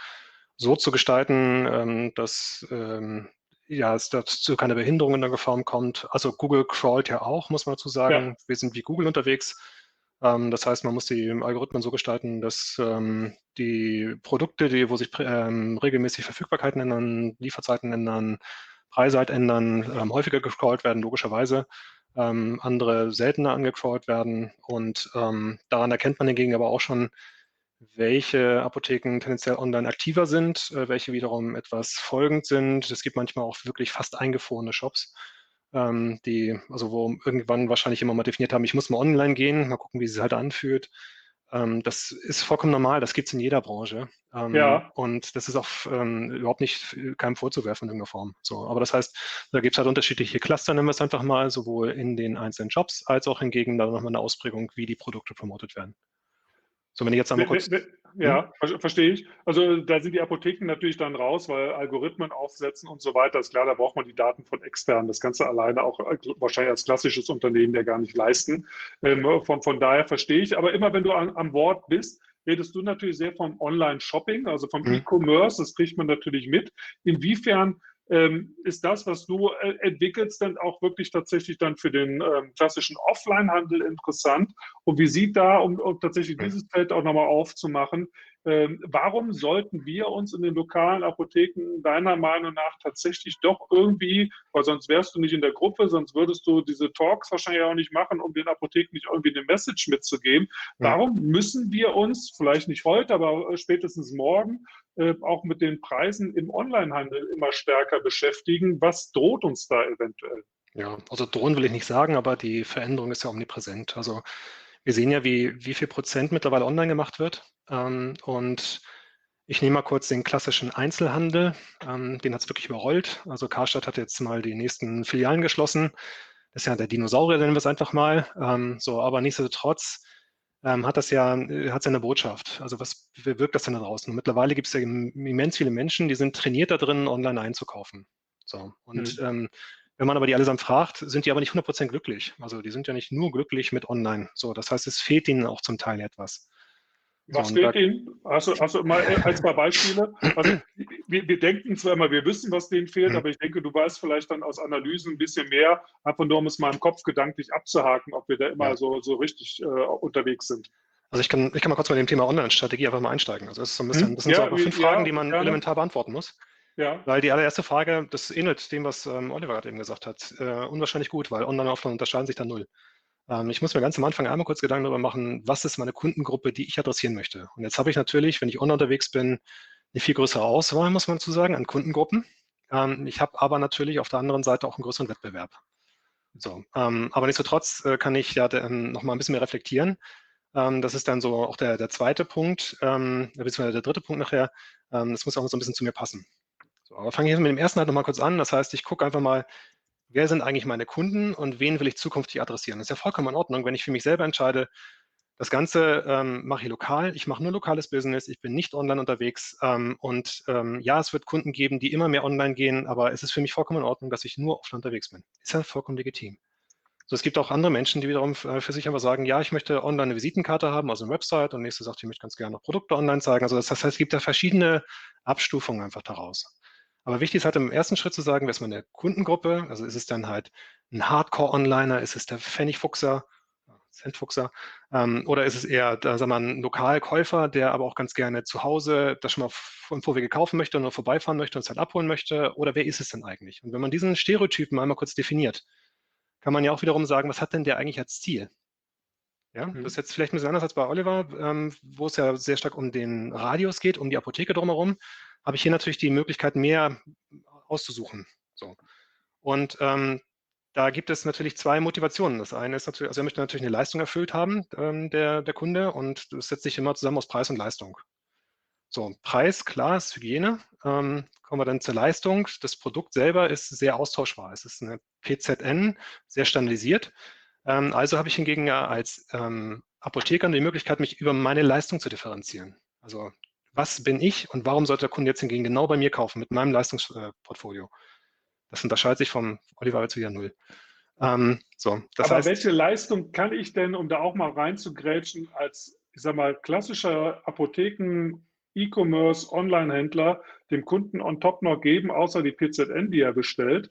so zu gestalten, ähm, dass ähm, ja, es dazu keine Behinderung in der Form kommt. Also Google crawlt ja auch, muss man dazu sagen. Ja. Wir sind wie Google unterwegs. Ähm, das heißt, man muss die Algorithmen so gestalten, dass ähm, die Produkte, die, wo sich ähm, regelmäßig Verfügbarkeiten ändern, Lieferzeiten ändern, Preise halt ändern, ähm, häufiger gecrawlt werden, logischerweise. Ähm, andere seltener angecrawlt werden. Und ähm, daran erkennt man hingegen aber auch schon, welche Apotheken tendenziell online aktiver sind, äh, welche wiederum etwas folgend sind. Es gibt manchmal auch wirklich fast eingefrorene Shops, ähm, die, also wo irgendwann wahrscheinlich immer mal definiert haben, ich muss mal online gehen, mal gucken, wie es sich halt anfühlt. Ähm, das ist vollkommen normal, das gibt es in jeder Branche. Ähm, ja. Und das ist auch ähm, überhaupt nicht keinem vorzuwerfen in irgendeiner Form. So, aber das heißt, da gibt es halt unterschiedliche Cluster, nennen wir es einfach mal, sowohl in den einzelnen Jobs als auch hingegen dann nochmal eine Ausprägung, wie die Produkte promotet werden. So, wenn ich jetzt einmal kurz. Ja, hm? verstehe ich. Also da sind die Apotheken natürlich dann raus, weil Algorithmen aufsetzen und so weiter. Ist klar, da braucht man die Daten von externen. Das kannst du alleine auch äh, wahrscheinlich als klassisches Unternehmen ja gar nicht leisten. Ähm, von, von daher verstehe ich. Aber immer wenn du an, am Wort bist, redest du natürlich sehr vom Online-Shopping, also vom mhm. E-Commerce. Das kriegt man natürlich mit. Inwiefern ähm, ist das, was du äh, entwickelst, dann auch wirklich tatsächlich dann für den ähm, klassischen Offline-Handel interessant? Und wie sieht da, um, um tatsächlich dieses Feld auch nochmal aufzumachen, ähm, warum sollten wir uns in den lokalen Apotheken deiner Meinung nach tatsächlich doch irgendwie, weil sonst wärst du nicht in der Gruppe, sonst würdest du diese Talks wahrscheinlich auch nicht machen, um den Apotheken nicht irgendwie eine Message mitzugeben. Warum müssen wir uns, vielleicht nicht heute, aber äh, spätestens morgen, äh, auch mit den Preisen im Onlinehandel immer stärker beschäftigen? Was droht uns da eventuell? Ja, also drohen will ich nicht sagen, aber die Veränderung ist ja omnipräsent. Also wir sehen ja, wie, wie viel Prozent mittlerweile online gemacht wird. Ähm, und ich nehme mal kurz den klassischen Einzelhandel. Ähm, den hat es wirklich überrollt. Also Karstadt hat jetzt mal die nächsten Filialen geschlossen. Das ist ja der Dinosaurier, nennen wir es einfach mal. Ähm, so, aber nichtsdestotrotz ähm, hat das ja, äh, hat seine Botschaft. Also was wirkt das denn da draußen? Und mittlerweile gibt es ja immens viele Menschen, die sind trainiert da drin, online einzukaufen. So. Und mhm. ähm, wenn man aber die allesamt fragt, sind die aber nicht 100% glücklich. Also die sind ja nicht nur glücklich mit online. So, das heißt, es fehlt ihnen auch zum Teil etwas. Was so, fehlt Ihnen? Hast du, hast du mal ein, zwei Beispiele? Also, wir, wir, denken zwar immer, wir wissen, was denen fehlt, mhm. aber ich denke, du weißt vielleicht dann aus Analysen ein bisschen mehr, einfach nur um es mal im Kopf gedanklich abzuhaken, ob wir da immer ja. so, so richtig äh, unterwegs sind. Also ich kann, ich kann mal kurz bei dem Thema Online-Strategie einfach mal einsteigen. Also das, ist so ein bisschen, hm? das sind ja, so fünf Fragen, die man gerne. elementar beantworten muss. Ja. Weil die allererste Frage, das ähnelt dem, was ähm, Oliver gerade eben gesagt hat, äh, unwahrscheinlich gut, weil Online und Offline unterscheiden sich da null. Ähm, ich muss mir ganz am Anfang einmal kurz Gedanken darüber machen, was ist meine Kundengruppe, die ich adressieren möchte. Und jetzt habe ich natürlich, wenn ich online unterwegs bin, eine viel größere Auswahl, muss man dazu sagen, an Kundengruppen. Ähm, ich habe aber natürlich auf der anderen Seite auch einen größeren Wettbewerb. So, ähm, aber nichtsdestotrotz äh, kann ich ja ähm, noch mal ein bisschen mehr reflektieren. Das ist dann so auch der, der zweite Punkt, beziehungsweise der dritte Punkt nachher. Das muss auch so ein bisschen zu mir passen. So, aber fange ich mit dem ersten halt nochmal kurz an. Das heißt, ich gucke einfach mal, wer sind eigentlich meine Kunden und wen will ich zukünftig adressieren. Das ist ja vollkommen in Ordnung, wenn ich für mich selber entscheide, das Ganze ähm, mache ich lokal, ich mache nur lokales Business, ich bin nicht online unterwegs ähm, und ähm, ja, es wird Kunden geben, die immer mehr online gehen, aber es ist für mich vollkommen in Ordnung, dass ich nur offline unterwegs bin. Ist ja vollkommen legitim. So, es gibt auch andere Menschen, die wiederum äh, für sich einfach sagen, ja, ich möchte online eine Visitenkarte haben, also eine Website und nächste sagt, ich möchte ganz gerne noch Produkte online zeigen. Also das heißt, es gibt da verschiedene Abstufungen einfach daraus. Aber wichtig ist halt im ersten Schritt zu sagen, wer ist meine Kundengruppe? Also ist es dann halt ein Hardcore-Onliner, ist es der Pfennigfuchser, Centfuchser, ähm, oder ist es eher, da sagen wir, ein Lokalkäufer, der aber auch ganz gerne zu Hause das schon mal im Vorwege kaufen möchte und nur vorbeifahren möchte und es halt abholen möchte? Oder wer ist es denn eigentlich? Und wenn man diesen Stereotypen einmal kurz definiert, kann man ja auch wiederum sagen, was hat denn der eigentlich als Ziel? Ja, mhm. das ist jetzt vielleicht ein bisschen anders als bei Oliver, ähm, wo es ja sehr stark um den Radius geht, um die Apotheke drumherum habe ich hier natürlich die Möglichkeit, mehr auszusuchen. So. Und ähm, da gibt es natürlich zwei Motivationen. Das eine ist natürlich, also er möchte natürlich eine Leistung erfüllt haben, ähm, der, der Kunde, und das setzt sich immer zusammen aus Preis und Leistung. So, Preis, klar, ist Hygiene. Ähm, kommen wir dann zur Leistung. Das Produkt selber ist sehr austauschbar. Es ist eine PZN, sehr standardisiert. Ähm, also habe ich hingegen ja als ähm, Apotheker die Möglichkeit, mich über meine Leistung zu differenzieren. Also was bin ich und warum sollte der Kunde jetzt hingegen genau bei mir kaufen mit meinem Leistungsportfolio? Das unterscheidet sich vom Oliver zu Jahr Null. Ähm, so, Aber heißt, welche Leistung kann ich denn, um da auch mal reinzugrätschen, als, ich sag mal, klassischer Apotheken, E-Commerce, Online-Händler dem Kunden on top noch geben, außer die PZN, die er bestellt?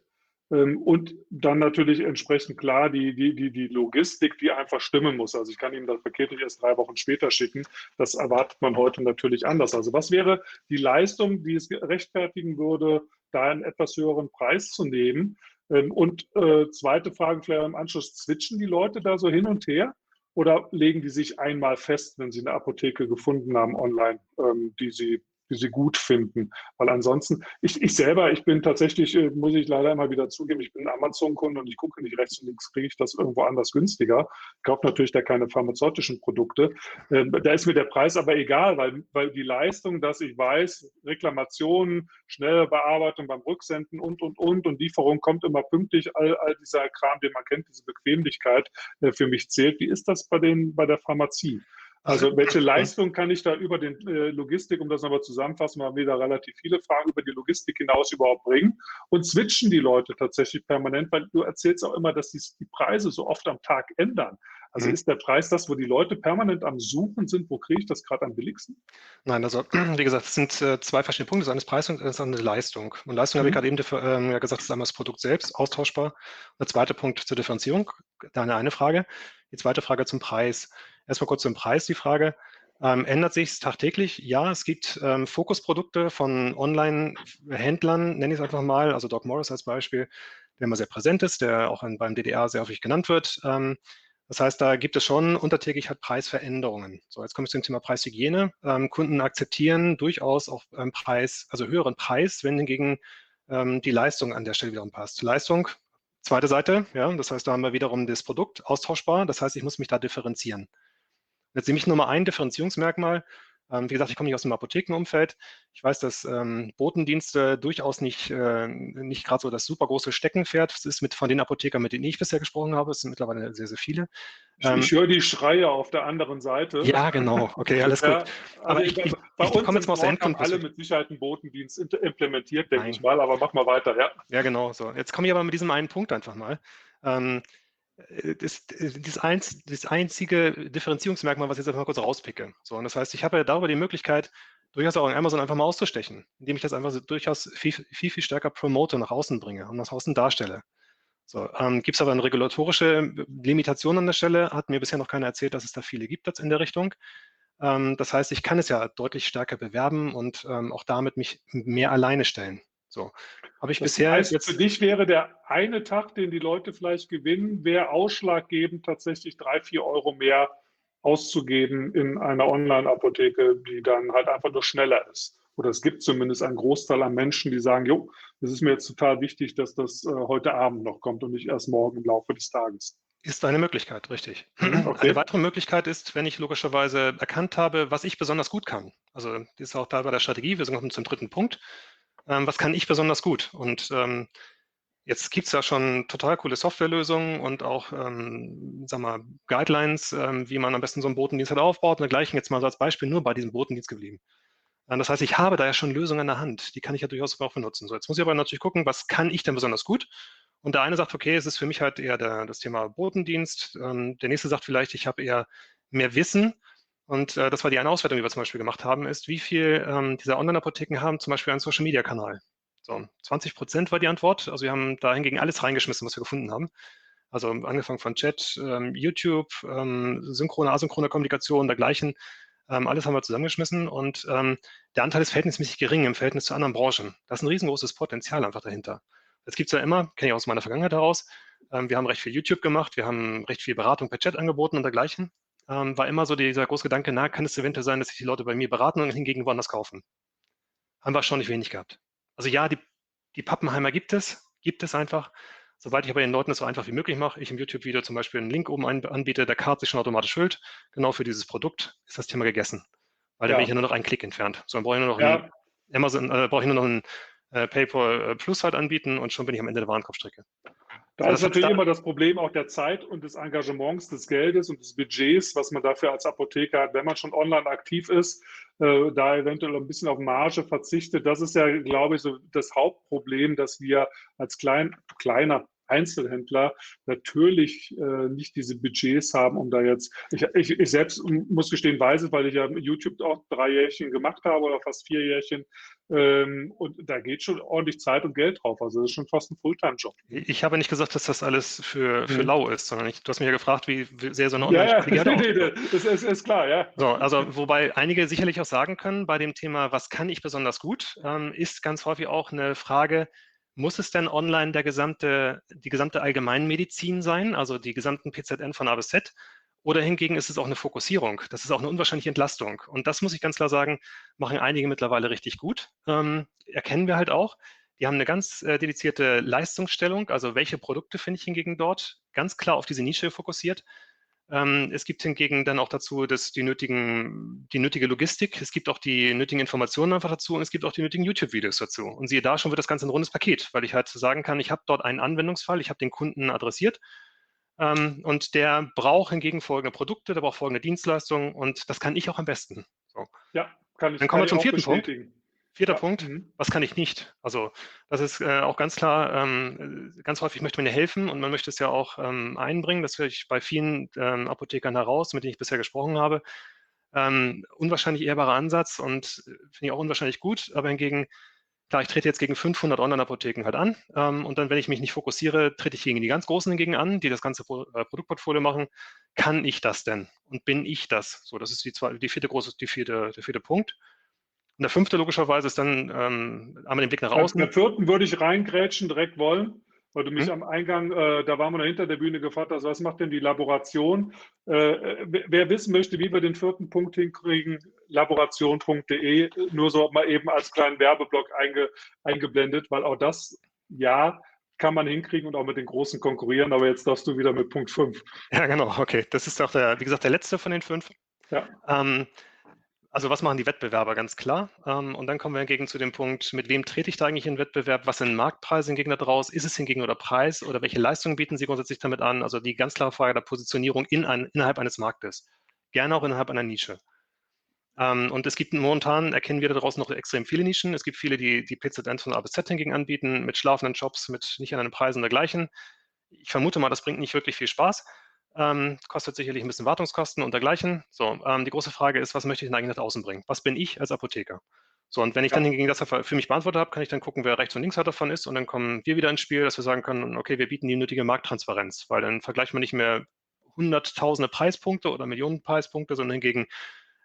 Ähm, und dann natürlich entsprechend klar die, die, die, die Logistik, die einfach stimmen muss. Also ich kann Ihnen das Paket nicht erst drei Wochen später schicken. Das erwartet man heute natürlich anders. Also was wäre die Leistung, die es rechtfertigen würde, da einen etwas höheren Preis zu nehmen? Ähm, und äh, zweite Frage vielleicht im Anschluss, switchen die Leute da so hin und her? oder legen die sich einmal fest, wenn sie eine Apotheke gefunden haben online, ähm, die sie die sie gut finden. Weil ansonsten, ich, ich selber, ich bin tatsächlich, äh, muss ich leider immer wieder zugeben, ich bin Amazon-Kunde und ich gucke nicht rechts und links, kriege ich das irgendwo anders günstiger. Ich kaufe natürlich da keine pharmazeutischen Produkte. Ähm, da ist mir der Preis aber egal, weil, weil die Leistung, dass ich weiß, Reklamationen, schnelle Bearbeitung beim Rücksenden und, und, und und Lieferung kommt immer pünktlich, all, all dieser Kram, den man kennt, diese Bequemlichkeit äh, für mich zählt. Wie ist das bei, den, bei der Pharmazie? Also welche Leistung kann ich da über den äh, Logistik, um das nochmal zusammenfassen, haben wir da relativ viele Fragen über die Logistik hinaus überhaupt bringen und switchen die Leute tatsächlich permanent, weil du erzählst auch immer, dass die, die Preise so oft am Tag ändern. Also mhm. ist der Preis das, wo die Leute permanent am Suchen sind, wo kriege ich das gerade am billigsten? Nein, also wie gesagt, es sind äh, zwei verschiedene Punkte. Das eine ist Preis und das andere Leistung. Und Leistung mhm. habe ich mhm. gerade eben ähm, gesagt, das ist einmal das Produkt selbst, austauschbar. Und der zweite Punkt zur Differenzierung, deine eine Frage. Die zweite Frage zum Preis. Erstmal kurz zum Preis die Frage. Ähm, ändert sich es tagtäglich? Ja, es gibt ähm, Fokusprodukte von Online-Händlern, nenne ich es einfach mal, also Doc Morris als Beispiel, der immer sehr präsent ist, der auch in, beim DDR sehr häufig genannt wird. Ähm, das heißt, da gibt es schon untertäglich halt Preisveränderungen. So, jetzt komme ich zum Thema Preishygiene. Ähm, Kunden akzeptieren durchaus auch ähm, Preis, also höheren Preis, wenn hingegen ähm, die Leistung an der Stelle wiederum passt. Leistung, zweite Seite, ja, das heißt, da haben wir wiederum das Produkt austauschbar. Das heißt, ich muss mich da differenzieren. Jetzt nehme ich nur mal ein Differenzierungsmerkmal. Ähm, wie gesagt, ich komme nicht aus dem Apothekenumfeld. Ich weiß, dass ähm, Botendienste durchaus nicht, äh, nicht gerade so das super große Steckenpferd das ist mit von den Apothekern, mit denen ich bisher gesprochen habe. Es sind mittlerweile sehr, sehr viele. Ich, ähm, ich höre die Schreie auf der anderen Seite. Ja, genau. Okay, alles ja, gut. Aber also ich, ich, bei ich, ich komme jetzt mal aus der Endkunde. alle mit Sicherheit einen Botendienst implementiert, denke Nein. ich mal. Aber mach mal weiter, ja. Ja, genau. So, jetzt komme ich aber mit diesem einen Punkt einfach mal. Ähm, äh, das, äh, das, einz, das, einzige Differenzierungsmerkmal, was ich jetzt einfach mal kurz rauspicke. So, und das heißt, ich habe ja darüber die Möglichkeit, durchaus auch in Amazon einfach mal auszustechen, indem ich das einfach so durchaus viel, viel, viel stärker promote, nach außen bringe und nach außen darstelle. So, ähm, gibt es aber eine regulatorische Limitation an der Stelle? Hat mir bisher noch keiner erzählt, dass es da viele gibt in der Richtung. Ähm, das heißt, ich kann es ja deutlich stärker bewerben und ähm, auch damit mich mehr alleine stellen. So, habe ich das bisher heißt, jetzt. Für dich wäre der eine Tag, den die Leute vielleicht gewinnen, wäre ausschlaggebend, tatsächlich drei, vier Euro mehr auszugeben in einer Online-Apotheke, die dann halt einfach nur schneller ist. Oder es gibt zumindest einen Großteil an Menschen, die sagen, jo, das ist mir jetzt total wichtig, dass das äh, heute Abend noch kommt und nicht erst morgen im Laufe des Tages. Ist eine Möglichkeit, richtig. Mhm, okay. Eine weitere Möglichkeit ist, wenn ich logischerweise erkannt habe, was ich besonders gut kann. Also das ist auch da bei der Strategie, wir sind zum dritten Punkt ähm, was kann ich besonders gut? Und ähm, jetzt gibt es ja schon total coole Softwarelösungen und auch, ähm, sag mal, Guidelines, ähm, wie man am besten so einen Botendienst halt aufbaut. Und dergleichen jetzt mal so als Beispiel nur bei diesem Botendienst geblieben. Ähm, das heißt, ich habe da ja schon Lösungen in der Hand, die kann ich ja durchaus auch benutzen. So, jetzt muss ich aber natürlich gucken, was kann ich denn besonders gut? Und der eine sagt, okay, es ist für mich halt eher der, das Thema Botendienst. Ähm, der nächste sagt vielleicht, ich habe eher mehr Wissen und äh, das war die eine Auswertung, die wir zum Beispiel gemacht haben, ist, wie viel ähm, dieser Online-Apotheken haben zum Beispiel einen Social-Media-Kanal. So, 20 Prozent war die Antwort. Also wir haben da hingegen alles reingeschmissen, was wir gefunden haben. Also angefangen von Chat, ähm, YouTube, ähm, synchrone, asynchrone Kommunikation, dergleichen. Ähm, alles haben wir zusammengeschmissen und ähm, der Anteil ist verhältnismäßig gering im Verhältnis zu anderen Branchen. Da ist ein riesengroßes Potenzial einfach dahinter. Das gibt es ja immer, kenne ich aus meiner Vergangenheit heraus. Ähm, wir haben recht viel YouTube gemacht, wir haben recht viel Beratung per Chat angeboten und dergleichen ähm, war immer so dieser große Gedanke, na, kann es eventuell sein, dass sich die Leute bei mir beraten und hingegen woanders kaufen. Haben wir schon nicht wenig gehabt. Also ja, die, die Pappenheimer gibt es, gibt es einfach. Sobald ich aber den Leuten das so einfach wie möglich mache, ich im YouTube-Video zum Beispiel einen Link oben anbiete, der Card sich schon automatisch füllt, genau für dieses Produkt, ist das Thema gegessen. Weil ja. dann bin ich ja nur noch einen Klick entfernt. So, dann brauche ich nur noch ja. einen Amazon, äh, brauche ich nur noch einen äh, PayPal äh, Plus halt anbieten und schon bin ich am Ende der Warenkorbstrecke. Da also ist natürlich immer das Problem auch der Zeit und des Engagements, des Geldes und des Budgets, was man dafür als Apotheker hat, wenn man schon online aktiv ist, äh, da eventuell ein bisschen auf Marge verzichtet. Das ist ja, glaube ich, so das Hauptproblem, dass wir als klein, kleiner Einzelhändler natürlich äh, nicht diese Budgets haben, um da jetzt, ich, ich, ich, selbst muss gestehen, weiß es, weil ich ja YouTube auch drei Jährchen gemacht habe oder fast vier Jährchen ähm, und da geht schon ordentlich Zeit und Geld drauf, also das ist schon fast ein Fulltime-Job. Ich habe nicht gesagt, dass das alles für, für hm. lau ist, sondern ich, du hast mich ja gefragt, wie sehr so eine Online-Strategie ja, ja. nee, nee, das ist, ist, klar, ja. So, also wobei einige sicherlich auch sagen können, bei dem Thema, was kann ich besonders gut, ähm, ist ganz häufig auch eine Frage, muss es denn online der gesamte, die gesamte Allgemeinmedizin sein, also die gesamten PZN von A bis Z? Oder hingegen ist es auch eine Fokussierung. Das ist auch eine unwahrscheinliche Entlastung. Und das muss ich ganz klar sagen, machen einige mittlerweile richtig gut. Ähm, erkennen wir halt auch. Die haben eine ganz äh, dedizierte Leistungsstellung. Also welche Produkte finde ich hingegen dort? Ganz klar auf diese Nische fokussiert. Ähm, es gibt hingegen dann auch dazu dass die, nötigen, die nötige Logistik, es gibt auch die nötigen Informationen einfach dazu und es gibt auch die nötigen YouTube-Videos dazu. Und siehe da, schon wird das Ganze ein rundes Paket, weil ich halt sagen kann, ich habe dort einen Anwendungsfall, ich habe den Kunden adressiert ähm, und der braucht hingegen folgende Produkte, der braucht folgende Dienstleistungen und das kann ich auch am besten. So. Ja, kann ich. Dann kommen wir zum vierten Punkt. Vierter ja. Punkt, mhm. was kann ich nicht? Also das ist äh, auch ganz klar, ähm, ganz häufig möchte man ja helfen und man möchte es ja auch ähm, einbringen. Das höre ich bei vielen ähm, Apothekern heraus, mit denen ich bisher gesprochen habe. Ähm, unwahrscheinlich ehrbarer Ansatz und äh, finde ich auch unwahrscheinlich gut, aber hingegen, klar, ich trete jetzt gegen 500 Online-Apotheken halt an ähm, und dann, wenn ich mich nicht fokussiere, trete ich gegen die ganz Großen hingegen an, die das ganze Pro äh, Produktportfolio machen. Kann ich das denn? Und bin ich das? So, das ist die, zwei, die vierte große, die vierte, der vierte Punkt. Und der fünfte logischerweise ist dann ähm, einmal den Blick nach außen. Der vierten würde ich reingrätschen direkt wollen, weil du mich hm? am Eingang, äh, da waren wir noch hinter der Bühne gefragt hast, was macht denn die Laboration? Äh, wer wissen möchte, wie wir den vierten Punkt hinkriegen, laboration.de, nur so mal eben als kleinen Werbeblock einge, eingeblendet, weil auch das, ja, kann man hinkriegen und auch mit den Großen konkurrieren, aber jetzt darfst du wieder mit Punkt 5. Ja, genau, okay. Das ist auch der, wie gesagt, der letzte von den fünf. Ja. Ähm, also was machen die Wettbewerber ganz klar? Ähm, und dann kommen wir hingegen zu dem Punkt, mit wem trete ich da eigentlich in Wettbewerb? Was sind Marktpreise hingegen da draus? Ist es hingegen oder Preis? Oder welche Leistungen bieten sie grundsätzlich damit an? Also die ganz klare Frage der Positionierung in ein, innerhalb eines Marktes. Gerne auch innerhalb einer Nische. Ähm, und es gibt momentan, erkennen wir da draußen noch extrem viele Nischen. Es gibt viele, die die PZN von A bis Z hingegen anbieten, mit schlafenden Jobs, mit nicht an den Preisen und dergleichen. Ich vermute mal, das bringt nicht wirklich viel Spaß. Ähm, kostet sicherlich ein bisschen Wartungskosten und dergleichen. So, ähm, die große Frage ist, was möchte ich denn eigentlich nach außen bringen? Was bin ich als Apotheker? So, und wenn ich ja. dann hingegen das für mich beantwortet habe, kann ich dann gucken, wer rechts und links davon ist und dann kommen wir wieder ins Spiel, dass wir sagen können, okay, wir bieten die nötige Markttransparenz, weil dann vergleicht man nicht mehr hunderttausende Preispunkte oder Millionen Preispunkte, sondern hingegen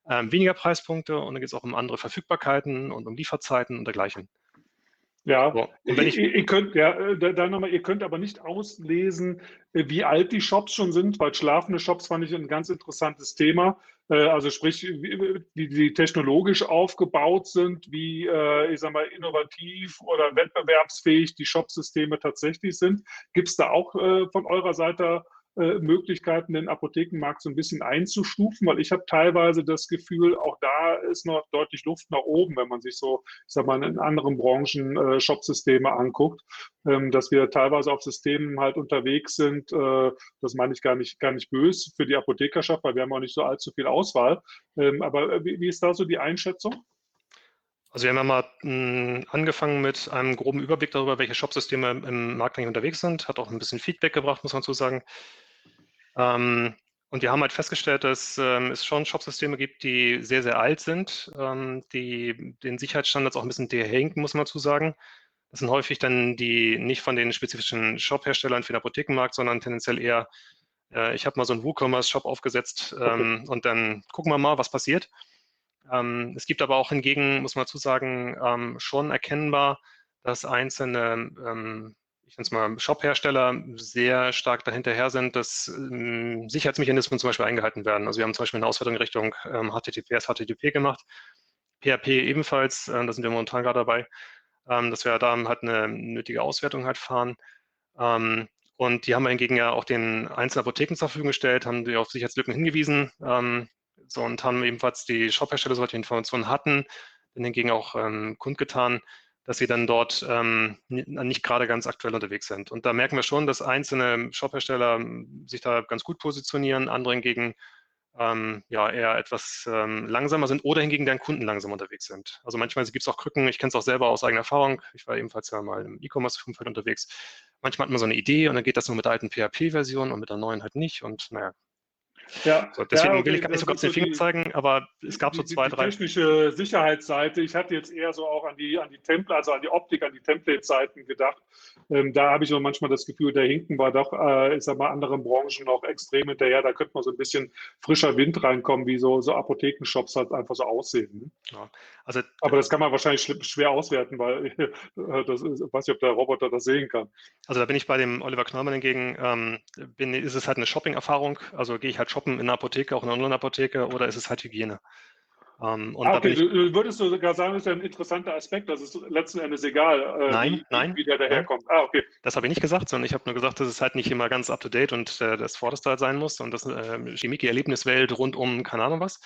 ähm, weniger Preispunkte und dann geht es auch um andere Verfügbarkeiten und um Lieferzeiten und dergleichen. Ja, so. wenn ich, ihr, ihr könnt, ja, äh, da nochmal, ihr könnt aber nicht auslesen, äh, wie alt die Shops schon sind, weil schlafende Shops fand ich ein ganz interessantes Thema. Äh, also sprich, wie, wie die technologisch aufgebaut sind, wie, ich sag mal, innovativ oder wettbewerbsfähig die Shopsysteme tatsächlich sind. Gibt es da auch von eurer Seite Möglichkeiten, den Apothekenmarkt so ein bisschen einzustufen, weil ich habe teilweise das Gefühl, auch da ist noch deutlich Luft nach oben, wenn man sich so, ich sag mal, in anderen Branchen äh, Shopsysteme anguckt, ähm, dass wir teilweise auf Systemen halt unterwegs sind. Äh, das meine ich gar nicht, gar nicht böse für die Apothekerschaft, weil wir haben auch nicht so allzu viel Auswahl. Ähm, aber äh, wie, wie ist da so die Einschätzung? Also wir haben ja mal hm, angefangen mit einem groben Überblick darüber, welche Shopsysteme im Markt eigentlich unterwegs sind, hat auch ein bisschen Feedback gebracht, muss man so sagen. Ähm, und wir haben halt festgestellt, dass ähm, es schon Shopsysteme gibt, die sehr, sehr alt sind, ähm, die den Sicherheitsstandards auch ein bisschen hinken, muss man zu sagen. Das sind häufig dann die nicht von den spezifischen Shop-Herstellern für den Apothekenmarkt, sondern tendenziell eher, äh, ich habe mal so einen WooCommerce-Shop aufgesetzt ähm, und dann gucken wir mal, was passiert. Ähm, es gibt aber auch hingegen, muss man zu sagen, ähm, schon erkennbar, dass einzelne ähm, ich nenne es mal Shop-Hersteller sehr stark dahinterher sind, dass ähm, Sicherheitsmechanismen zum Beispiel eingehalten werden. Also wir haben zum Beispiel eine Auswertung in Richtung ähm, HTTPS, HTTP gemacht, PHP ebenfalls, äh, da sind wir momentan gerade dabei, ähm, dass wir da halt eine nötige Auswertung halt fahren. Ähm, und die haben wir hingegen ja auch den einzelnen Apotheken zur Verfügung gestellt, haben die auf Sicherheitslücken hingewiesen ähm, so, und haben ebenfalls die Shop-Hersteller solche Informationen hatten, dann hingegen auch ähm, kundgetan, dass sie dann dort ähm, nicht gerade ganz aktuell unterwegs sind. Und da merken wir schon, dass einzelne Shophersteller ähm, sich da ganz gut positionieren, andere hingegen ähm, ja, eher etwas ähm, langsamer sind oder hingegen deren Kunden langsam unterwegs sind. Also manchmal gibt es auch Krücken, ich kenne es auch selber aus eigener Erfahrung, ich war ebenfalls ja mal im E-Commerce-Umfeld unterwegs. Manchmal hat man so eine Idee und dann geht das nur mit der alten PHP-Version und mit der neuen halt nicht und naja, ja, so, deswegen ja, okay, will ich gar nicht so ganz den Finger zeigen, aber es gab so zwei, die, drei. Die technische Sicherheitsseite, ich hatte jetzt eher so auch an die, an die Template, also an die Optik, an die Template-Seiten gedacht. Ähm, da habe ich so manchmal das Gefühl, der Hinken war doch, äh, ich sag mal, anderen Branchen noch extrem hinterher. Da könnte man so ein bisschen frischer Wind reinkommen, wie so, so Apothekenshops halt einfach so aussehen. Ne? Ja, also, aber das kann man wahrscheinlich schwer auswerten, weil äh, das ist, ich weiß nicht, ob der Roboter das sehen kann. Also da bin ich bei dem Oliver Knollmann hingegen, ähm, bin, ist es halt eine Shopping-Erfahrung, also gehe ich halt Shoppen in einer Apotheke, auch in einer Online-Apotheke, oder ist es halt Hygiene? Ähm, ah, okay, du, würdest du sogar sagen, das ist ja ein interessanter Aspekt, das ist letzten Endes egal, äh, nein, wie, nein, wie der daherkommt. Ah, okay. Das habe ich nicht gesagt, sondern ich habe nur gesagt, dass es halt nicht immer ganz up-to-date und äh, das Vorderste halt sein muss und das äh, Chemie-Erlebniswelt rund um keine Ahnung was.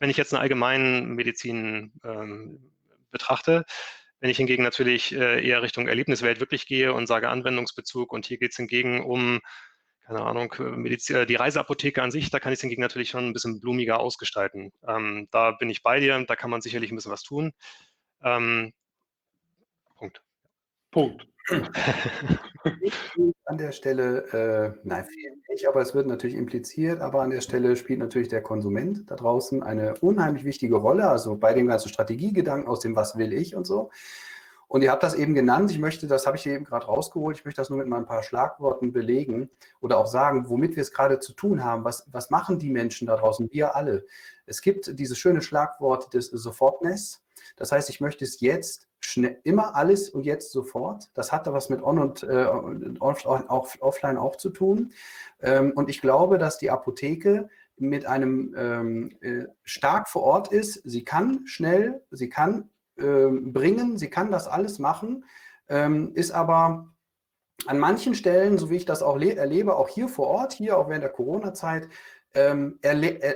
Wenn ich jetzt eine allgemeine Medizin ähm, betrachte, wenn ich hingegen natürlich äh, eher Richtung Erlebniswelt wirklich gehe und sage Anwendungsbezug und hier geht es hingegen um keine Ahnung, äh, Medizin, äh, die Reiseapotheke an sich, da kann ich es hingegen natürlich schon ein bisschen blumiger ausgestalten. Ähm, da bin ich bei dir, da kann man sicherlich ein bisschen was tun. Ähm, Punkt. Punkt. an der Stelle, äh, nein, nicht, aber es wird natürlich impliziert, aber an der Stelle spielt natürlich der Konsument da draußen eine unheimlich wichtige Rolle, also bei dem ganzen Strategiegedanken aus dem Was will ich und so. Und ihr habt das eben genannt. Ich möchte, das habe ich eben gerade rausgeholt. Ich möchte das nur mit mal ein paar Schlagworten belegen oder auch sagen, womit wir es gerade zu tun haben. Was, was machen die Menschen da draußen? Wir alle. Es gibt dieses schöne Schlagwort des Sofortness. Das heißt, ich möchte es jetzt schnell, immer alles und jetzt sofort. Das hat da was mit On und äh, off, auch, offline auch zu tun. Ähm, und ich glaube, dass die Apotheke mit einem ähm, äh, stark vor Ort ist. Sie kann schnell, sie kann bringen. Sie kann das alles machen, ähm, ist aber an manchen Stellen, so wie ich das auch erlebe, auch hier vor Ort, hier auch während der Corona-Zeit, ähm, äh,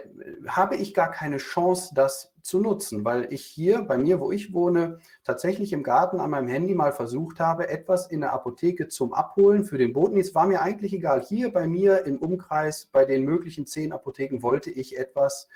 habe ich gar keine Chance, das zu nutzen, weil ich hier bei mir, wo ich wohne, tatsächlich im Garten an meinem Handy mal versucht habe, etwas in der Apotheke zum Abholen für den Botendienst. War mir eigentlich egal. Hier bei mir im Umkreis, bei den möglichen zehn Apotheken, wollte ich etwas